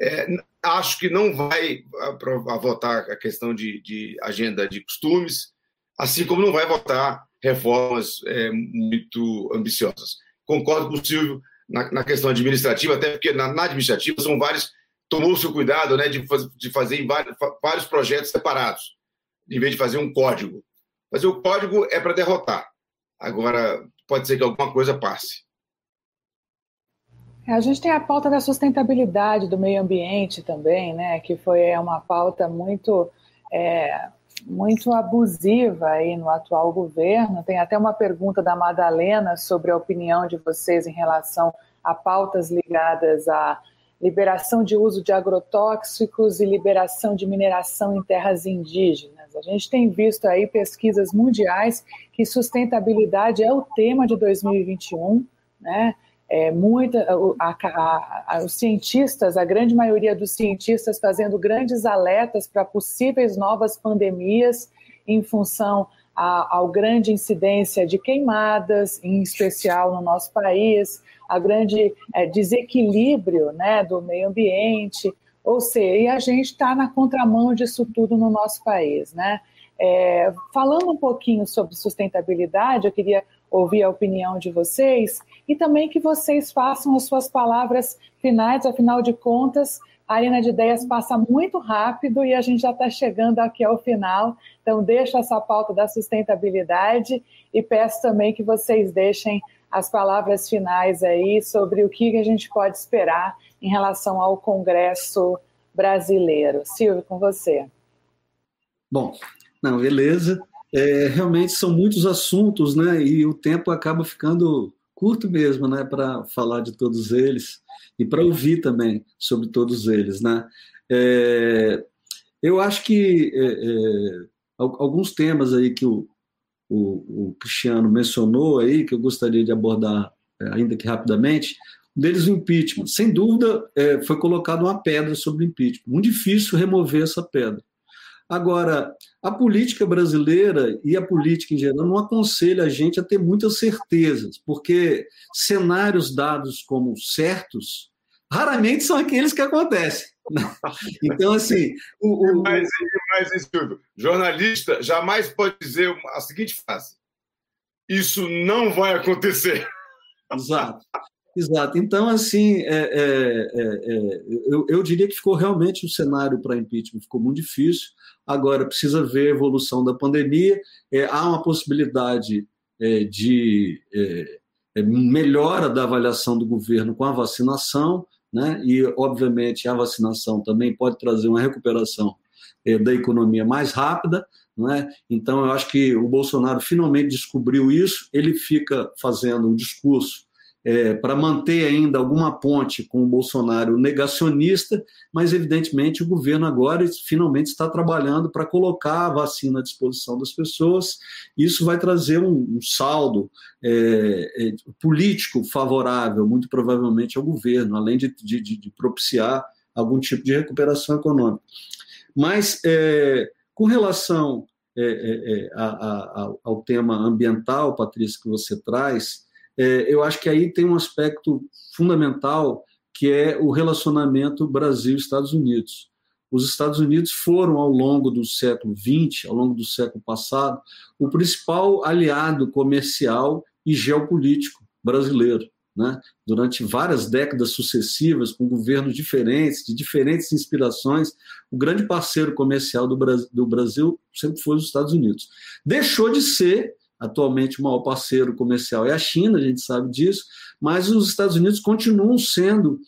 É, acho que não vai a, a votar a questão de, de, agenda de costumes, assim como não vai votar reformas é, muito ambiciosas. Concordo com o Silvio na, na questão administrativa, até porque na, na administrativa são vários. Tomou o cuidado né, de, de fazer vários, vários projetos separados, em vez de fazer um código. Mas o código é para derrotar. Agora, pode ser que alguma coisa passe. A gente tem a pauta da sustentabilidade do meio ambiente também, né, que foi uma pauta muito é, muito abusiva aí no atual governo. Tem até uma pergunta da Madalena sobre a opinião de vocês em relação a pautas ligadas à liberação de uso de agrotóxicos e liberação de mineração em terras indígenas. A gente tem visto aí pesquisas mundiais que sustentabilidade é o tema de 2021, né? É, muita, a, a, a, os cientistas, a grande maioria dos cientistas fazendo grandes alertas para possíveis novas pandemias em função ao grande incidência de queimadas, em especial no nosso país, a grande é, desequilíbrio né, do meio ambiente, ou seja, e a gente está na contramão disso tudo no nosso país. Né? É, falando um pouquinho sobre sustentabilidade, eu queria ouvir a opinião de vocês e também que vocês façam as suas palavras finais, afinal de contas, a Arena de Ideias passa muito rápido e a gente já está chegando aqui ao final, então deixo essa pauta da sustentabilidade e peço também que vocês deixem as palavras finais aí sobre o que a gente pode esperar em relação ao Congresso brasileiro. Silvio, com você. Bom, não, beleza. É, realmente são muitos assuntos, né? E o tempo acaba ficando curto mesmo, né, para falar de todos eles e para ouvir também sobre todos eles, né? É, eu acho que é, é, alguns temas aí que o, o, o, Cristiano mencionou aí, que eu gostaria de abordar é, ainda que rapidamente, um deles o impeachment. Sem dúvida, é, foi colocada uma pedra sobre o impeachment. Muito difícil remover essa pedra. Agora, a política brasileira e a política em geral não aconselha a gente a ter muitas certezas, porque cenários dados como certos raramente são aqueles que acontecem. Então, assim. O, o... Mas, mas isso, jornalista jamais pode dizer a seguinte frase: Isso não vai acontecer. Exato. Exato. Então, assim, é, é, é, é, eu, eu, diria que ficou realmente o cenário para impeachment ficou muito difícil. Agora, precisa ver a evolução da pandemia. É, há uma possibilidade é, de melhora da avaliação do governo com a vacinação, né? e, obviamente, a vacinação também pode trazer uma recuperação da economia mais rápida. Não é? Então, eu acho que o Bolsonaro finalmente descobriu isso. Ele fica fazendo um discurso é, para manter ainda alguma ponte com o Bolsonaro negacionista, mas evidentemente o governo agora finalmente está trabalhando para colocar a vacina à disposição das pessoas. Isso vai trazer um, um saldo é, é, político favorável, muito provavelmente ao governo, além de, de, de propiciar algum tipo de recuperação econômica. Mas é, com relação é, é, a, a, ao tema ambiental, Patrícia, que você traz, é, eu acho que aí tem um aspecto fundamental que é o relacionamento Brasil-Estados Unidos. Os Estados Unidos foram, ao longo do século XX, ao longo do século passado, o principal aliado comercial e geopolítico brasileiro. Né? Durante várias décadas sucessivas, com governos diferentes, de diferentes inspirações, o grande parceiro comercial do Brasil, do Brasil sempre foi os Estados Unidos. Deixou de ser Atualmente, o maior parceiro comercial é a China, a gente sabe disso, mas os Estados Unidos continuam sendo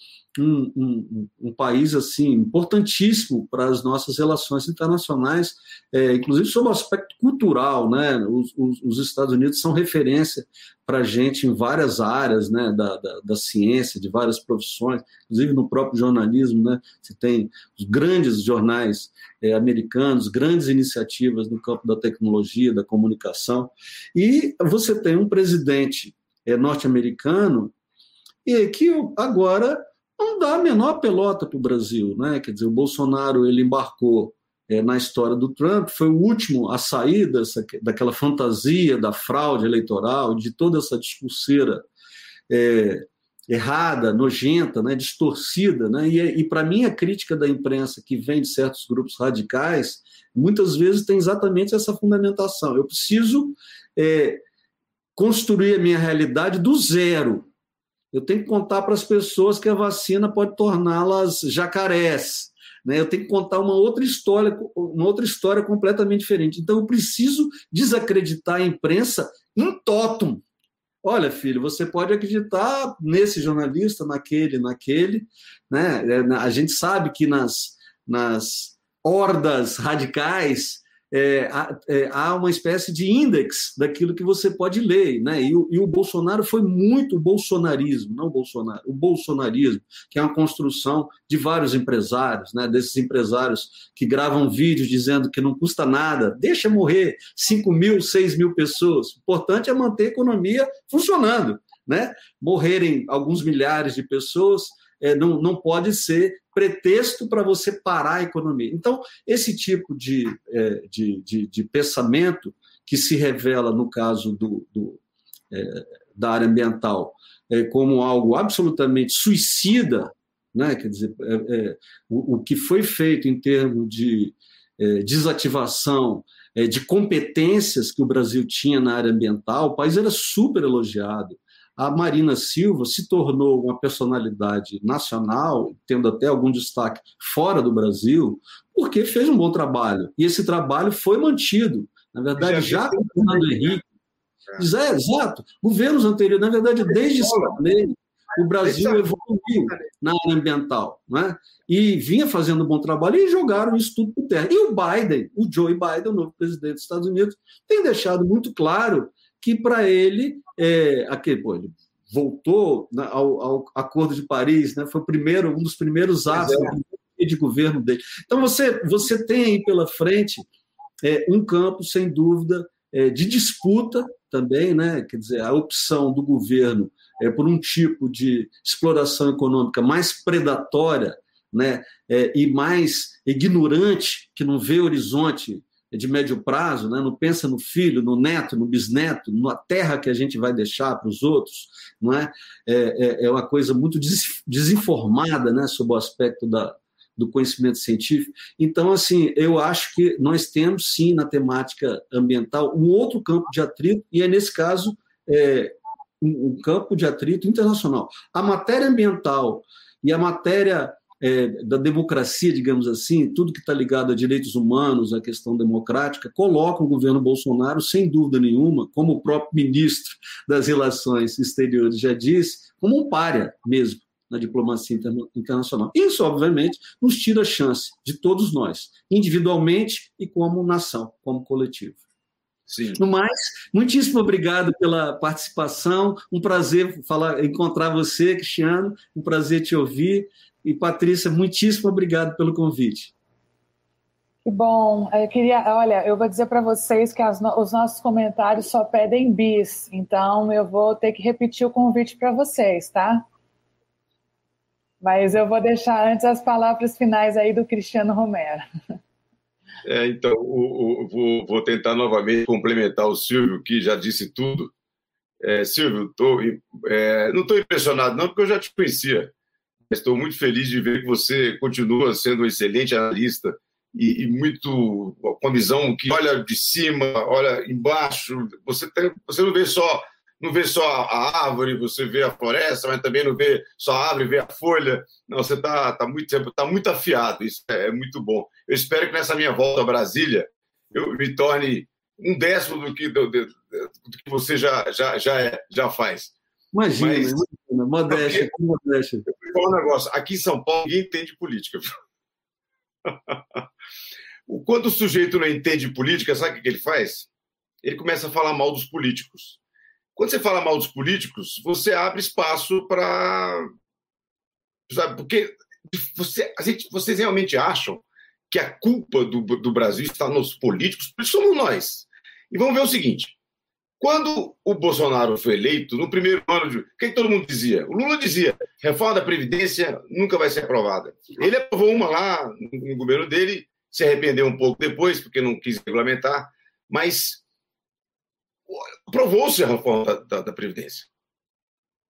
um, um, um, país assim importantíssimo para as nossas relações internacionais, é, inclusive sob o aspecto cultural, né? Os, os, os Estados Unidos são referência para a gente em várias áreas, né? Da, da, da, ciência, de várias profissões, inclusive no próprio jornalismo, né? Você tem os grandes jornais é, americanos, grandes iniciativas no campo da tecnologia, da comunicação, e você tem um presidente é, norte-americano e que agora não dá a menor pelota para o Brasil. Né? Quer dizer, o Bolsonaro ele embarcou é, na história do Trump, foi o último a sair dessa, daquela fantasia da fraude eleitoral, de toda essa discurseira é, errada, nojenta, né, distorcida. Né? E, e para mim, a crítica da imprensa que vem de certos grupos radicais, muitas vezes tem exatamente essa fundamentação. Eu preciso é, construir a minha realidade do zero. Eu tenho que contar para as pessoas que a vacina pode torná-las jacarés. Né? Eu tenho que contar uma outra história, uma outra história completamente diferente. Então, eu preciso desacreditar a imprensa em totum. Olha, filho, você pode acreditar nesse jornalista, naquele, naquele. Né? É, a gente sabe que nas, nas hordas radicais é, é, há uma espécie de índex daquilo que você pode ler, né? E o, e o, Bolsonaro foi muito bolsonarismo, não Bolsonaro, o bolsonarismo, que é uma construção de vários empresários, né? Desses empresários que gravam vídeos dizendo que não custa nada, deixa morrer 5 mil, 6 mil pessoas. O importante é manter a economia funcionando, né? Morrerem alguns milhares de pessoas é, não, não pode ser pretexto para você parar a economia. Então, esse tipo de, é, de, de, de, pensamento que se revela no caso do, do é, da área ambiental é, como algo absolutamente suicida, né? quer dizer, é, é, o, o, que foi feito em termos de desativação de competências que o Brasil tinha na área ambiental, o país era super elogiado a Marina Silva se tornou uma personalidade nacional, tendo até algum destaque fora do Brasil, porque fez um bom trabalho. E esse trabalho foi mantido. Na verdade, já, já com o Fernando Henrique. É. é, exato. Governos anteriores, na verdade, desde Sarney, o Brasil evoluiu na área ambiental, né? e vinha fazendo um bom trabalho e jogaram isso tudo por terra. E o Biden, o Joe Biden, o novo presidente dos Estados Unidos, tem deixado muito claro que para ele, é, aquele, pô, ele voltou ao, ao, Acordo de Paris, né, foi primeiro, um dos primeiros atos é. de governo dele. Então você, você tem aí pela frente é, um campo, sem dúvida, é, de disputa também, né, quer dizer, a opção do governo é, por um tipo de exploração econômica mais predatória né, é, e mais ignorante, que não vê horizonte de médio prazo, né? não pensa no filho, no neto, no bisneto, na terra que a gente vai deixar para os outros, não é? É, é? é uma coisa muito desinformada né? sobre o aspecto da, do conhecimento científico. Então, assim, eu acho que nós temos, sim, na temática ambiental, um outro campo de atrito, e é nesse caso é, um, um campo de atrito internacional. A matéria ambiental e a matéria é, da democracia, digamos assim, tudo que está ligado a direitos humanos, a questão democrática, coloca o governo Bolsonaro, sem dúvida nenhuma, como o próprio ministro das Relações Exteriores já disse, como um párea mesmo na diplomacia internacional. Isso, obviamente, nos tira a chance de todos nós, individualmente e como nação, como coletivo. Sim. No mais, muitíssimo obrigado pela participação. Um prazer falar, encontrar você, Cristiano. Um prazer te ouvir. E, Patrícia, muitíssimo obrigado pelo convite. Que bom. Eu queria, olha, eu vou dizer para vocês que as, os nossos comentários só pedem bis, então eu vou ter que repetir o convite para vocês, tá? Mas eu vou deixar antes as palavras finais aí do Cristiano Romero. É, então, o, o, vou, vou, tentar novamente complementar o Silvio, que já disse tudo. É, Silvio, tô, é, não estou impressionado, não, porque eu já te conhecia. Estou muito feliz de ver que você continua sendo um excelente analista e, e, muito com a visão que olha de cima, olha embaixo. Você, tem, você não vê só não vê só a árvore, você vê a floresta, mas também não vê só a árvore, vê a folha. Não, você está tá muito, tá muito afiado, isso é, é, muito bom. Eu espero que nessa minha volta a Brasília eu me torne um décimo do que, do, do, do que você já, já, já, é, já faz. Imagina, Mas, imagina modéstia, porque, modéstia. Vou falar um negócio. Aqui em São Paulo, ninguém entende política. Quando o sujeito não entende política, sabe o que ele faz? Ele começa a falar mal dos políticos. Quando você fala mal dos políticos, você abre espaço para. Porque você, a gente, vocês realmente acham que a culpa do, do Brasil está nos políticos? Somos nós. E vamos ver o seguinte: quando o Bolsonaro foi eleito, no primeiro ano, de... o que, que todo mundo dizia? O Lula dizia: reforma da Previdência nunca vai ser aprovada. Ele aprovou uma lá no governo dele, se arrependeu um pouco depois, porque não quis regulamentar, mas aprovou-se a reforma da, da, da, Previdência,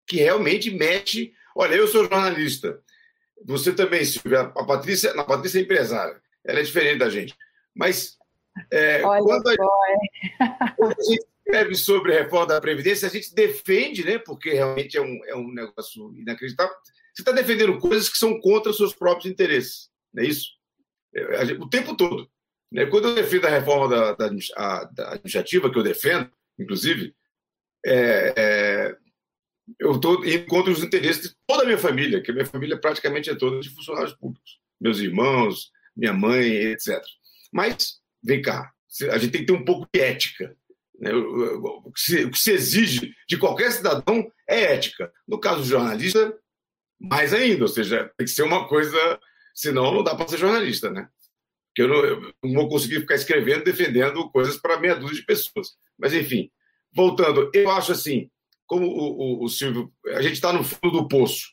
que realmente mete. Olha, eu sou jornalista, você também, Silvia. A Patrícia, a Patrícia é empresária, ela é diferente da gente. Mas é, Olha quando, a, quando a gente escreve sobre a reforma da Previdência, a gente defende, né, porque realmente é um, é um negócio inacreditável. Você está defendendo coisas que são contra os seus próprios interesses, não é isso? É, o tempo todo. Né? Quando eu defendo a reforma da, da, a, da administrativa, que eu defendo, inclusive, é, é, eu estou indo contra os interesses de toda a minha família, que a minha família praticamente é toda de funcionários públicos. Meus irmãos, minha mãe, etc. Mas, vem cá, a gente tem que ter um pouco de ética. Né? O, que se, exige de qualquer cidadão é ética. No caso do jornalista, mais ainda, ou seja, tem que ser uma coisa, senão não dá para ser jornalista, né? Porque eu não, eu não, vou conseguir ficar escrevendo, defendendo coisas para meia dúzia de pessoas. Mas, enfim, voltando, eu acho assim, como o, o, o Silvio, a gente está no fundo do poço.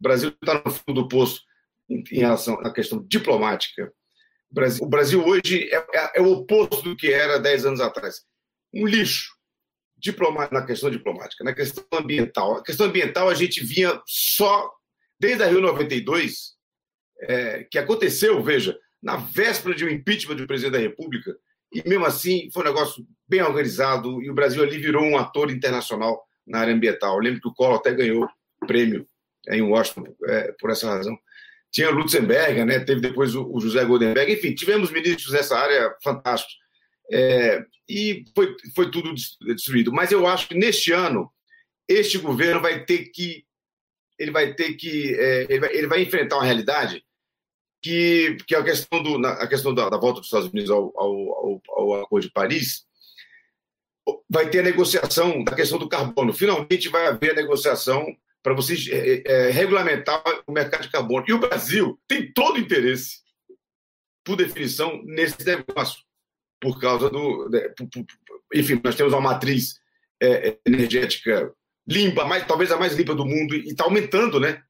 O Brasil está no fundo do poço em, em, relação à questão diplomática. O Brasil, o Brasil hoje é, é, é, o oposto do que era dez anos atrás. Um lixo na questão diplomática, na questão ambiental. A questão ambiental a gente vinha só desde a Rio 92, é, que aconteceu, veja, na véspera de um impeachment do presidente da República, e mesmo assim foi um negócio bem organizado e o Brasil ali virou um ator internacional na área ambiental. Eu lembro que o Collor até ganhou prêmio é, em Washington é, por essa razão. Tinha Lutzenberger, né? teve depois o, José Goldenberg, enfim, tivemos ministros nessa área fantásticos. É, e foi, foi tudo destruído. Mas eu acho que neste ano, este governo vai ter que. Ele vai ter que. É, ele, vai, ele vai enfrentar uma realidade que, que é a questão, do, a questão da, da volta dos Estados Unidos ao, ao, ao, ao Acordo de Paris, vai ter a negociação da questão do carbono. Finalmente vai haver a negociação para você é, é, regulamentar o mercado de carbono. E o Brasil tem todo o interesse, por definição, nesse negócio, por causa do. Enfim, nós temos uma matriz é, energética limpa, mais, talvez a mais limpa do mundo, e está aumentando, né?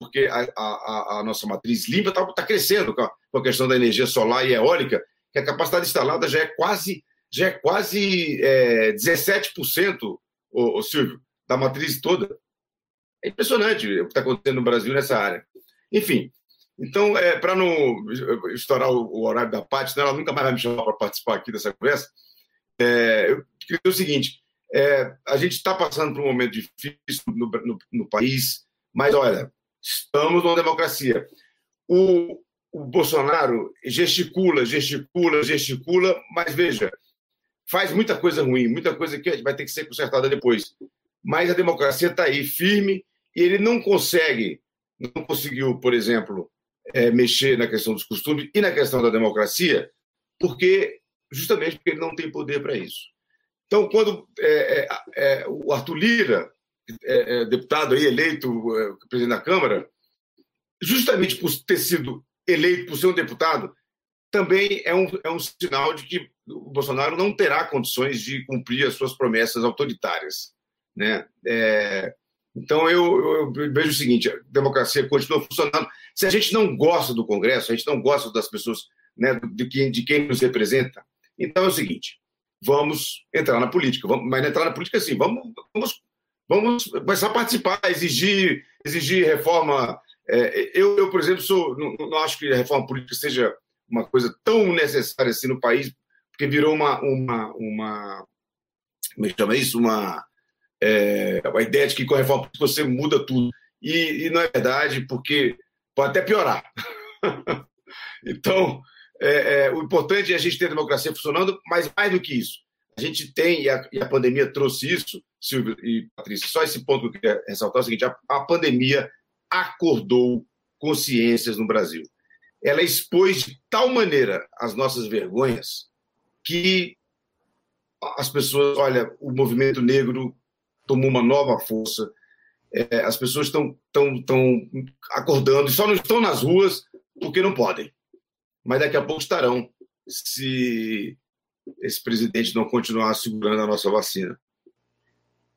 porque a, a, a nossa matriz limpa está tá crescendo com a, com a, questão da energia solar e eólica, que a capacidade instalada já é quase, já é quase é, 17%, ô, ô, Silvio, da matriz toda. É impressionante o que está acontecendo no Brasil nessa área. Enfim, então, é, para não estourar o, o, horário da parte, ela nunca mais vai me chamar para participar aqui dessa conversa, é, eu queria dizer o seguinte: é, a gente está passando por um momento difícil no, no, no país, mas olha, Estamos numa democracia. O, o Bolsonaro gesticula, gesticula, gesticula, mas veja, faz muita coisa ruim, muita coisa que vai ter que ser consertada depois. Mas a democracia está aí firme e ele não consegue, não conseguiu, por exemplo, é, mexer na questão dos costumes e na questão da democracia, porque justamente porque ele não tem poder para isso. Então, quando é, é, é o Arthur Lira é, é, deputado aí, eleito presidente da Câmara, justamente por ter sido eleito, por ser um deputado, também é um, é um sinal de que o Bolsonaro não terá condições de cumprir as suas promessas autoritárias. Né? É, então, eu, eu, vejo o seguinte: a democracia continua funcionando. Se a gente não gosta do Congresso, a gente não gosta das pessoas, né, de, quem, de quem nos representa, então é o seguinte: vamos entrar na política. Vamos, mas entrar na política, assim, vamos, vamos Vamos começar a participar, exigir, exigir reforma. É, eu, eu, por exemplo, sou, não, não, acho que a reforma política seja uma coisa tão necessária assim no país, porque virou uma. uma, uma como é que chama isso? Uma, é, uma ideia de que com a reforma política você muda tudo. E, e não é verdade, porque pode até piorar. então, é, é, o importante é a gente ter a democracia funcionando, mas mais do que isso, a gente tem, e a, e a pandemia trouxe isso, Silvio e Patrícia, só esse ponto que eu queria ressaltar é o seguinte: a, a pandemia acordou consciências no Brasil. Ela expôs de tal maneira as nossas vergonhas que as pessoas, olha, o movimento negro tomou uma nova força, é, as pessoas estão tão, tão acordando e só não estão nas ruas porque não podem. Mas daqui a pouco estarão, se esse presidente não continuar segurando a nossa vacina.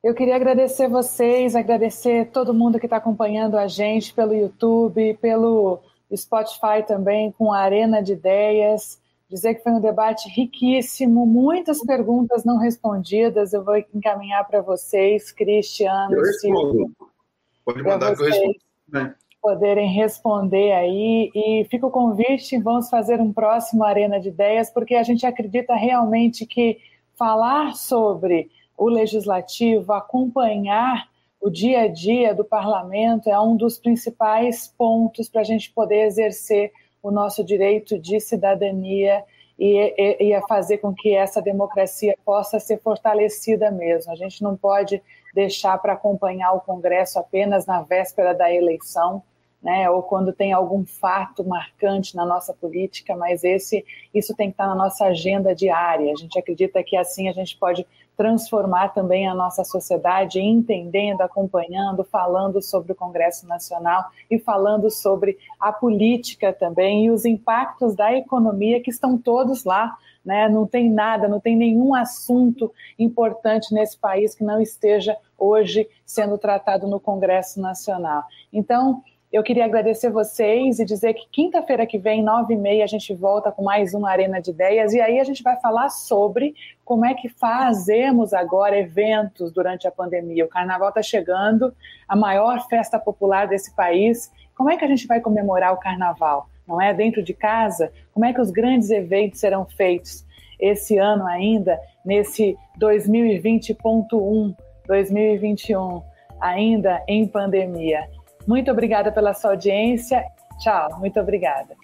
Eu queria agradecer vocês, agradecer todo mundo que está acompanhando a gente pelo YouTube, pelo Spotify também com a Arena de Ideias. Dizer que foi um debate riquíssimo, muitas perguntas não respondidas. Eu vou encaminhar para vocês, Cristiano. Eu respondo. Pode mandar que eu respondo. Poderem responder aí. E fica o convite, vamos fazer um próximo Arena de Ideias, porque a gente acredita realmente que falar sobre o legislativo, acompanhar o dia a dia do parlamento é um dos principais pontos para a gente poder exercer o nosso direito de cidadania e, e, e, a fazer com que essa democracia possa ser fortalecida mesmo. A gente não pode deixar para acompanhar o Congresso apenas na véspera da eleição, né, ou quando tem algum fato marcante na nossa política, mas esse isso tem que estar na nossa agenda diária. A gente acredita que assim a gente pode transformar também a nossa sociedade, entendendo, acompanhando, falando sobre o Congresso Nacional e falando sobre a política também e os impactos da economia que estão todos lá. Né? Não tem nada, não tem nenhum assunto importante nesse país que não esteja hoje sendo tratado no Congresso Nacional. Então, eu queria agradecer vocês e dizer que quinta-feira que vem, nove e meia, a gente volta com mais uma Arena de Ideias e aí a gente vai falar sobre como é que fazemos agora eventos durante a pandemia. O Carnaval está chegando, a maior festa popular desse país. Como é que a gente vai comemorar o Carnaval? Não é dentro de casa? Como é que os grandes eventos serão feitos esse ano ainda, nesse 2020.1, 2021, ainda em pandemia? Muito obrigada pela sua audiência. Tchau, muito obrigada.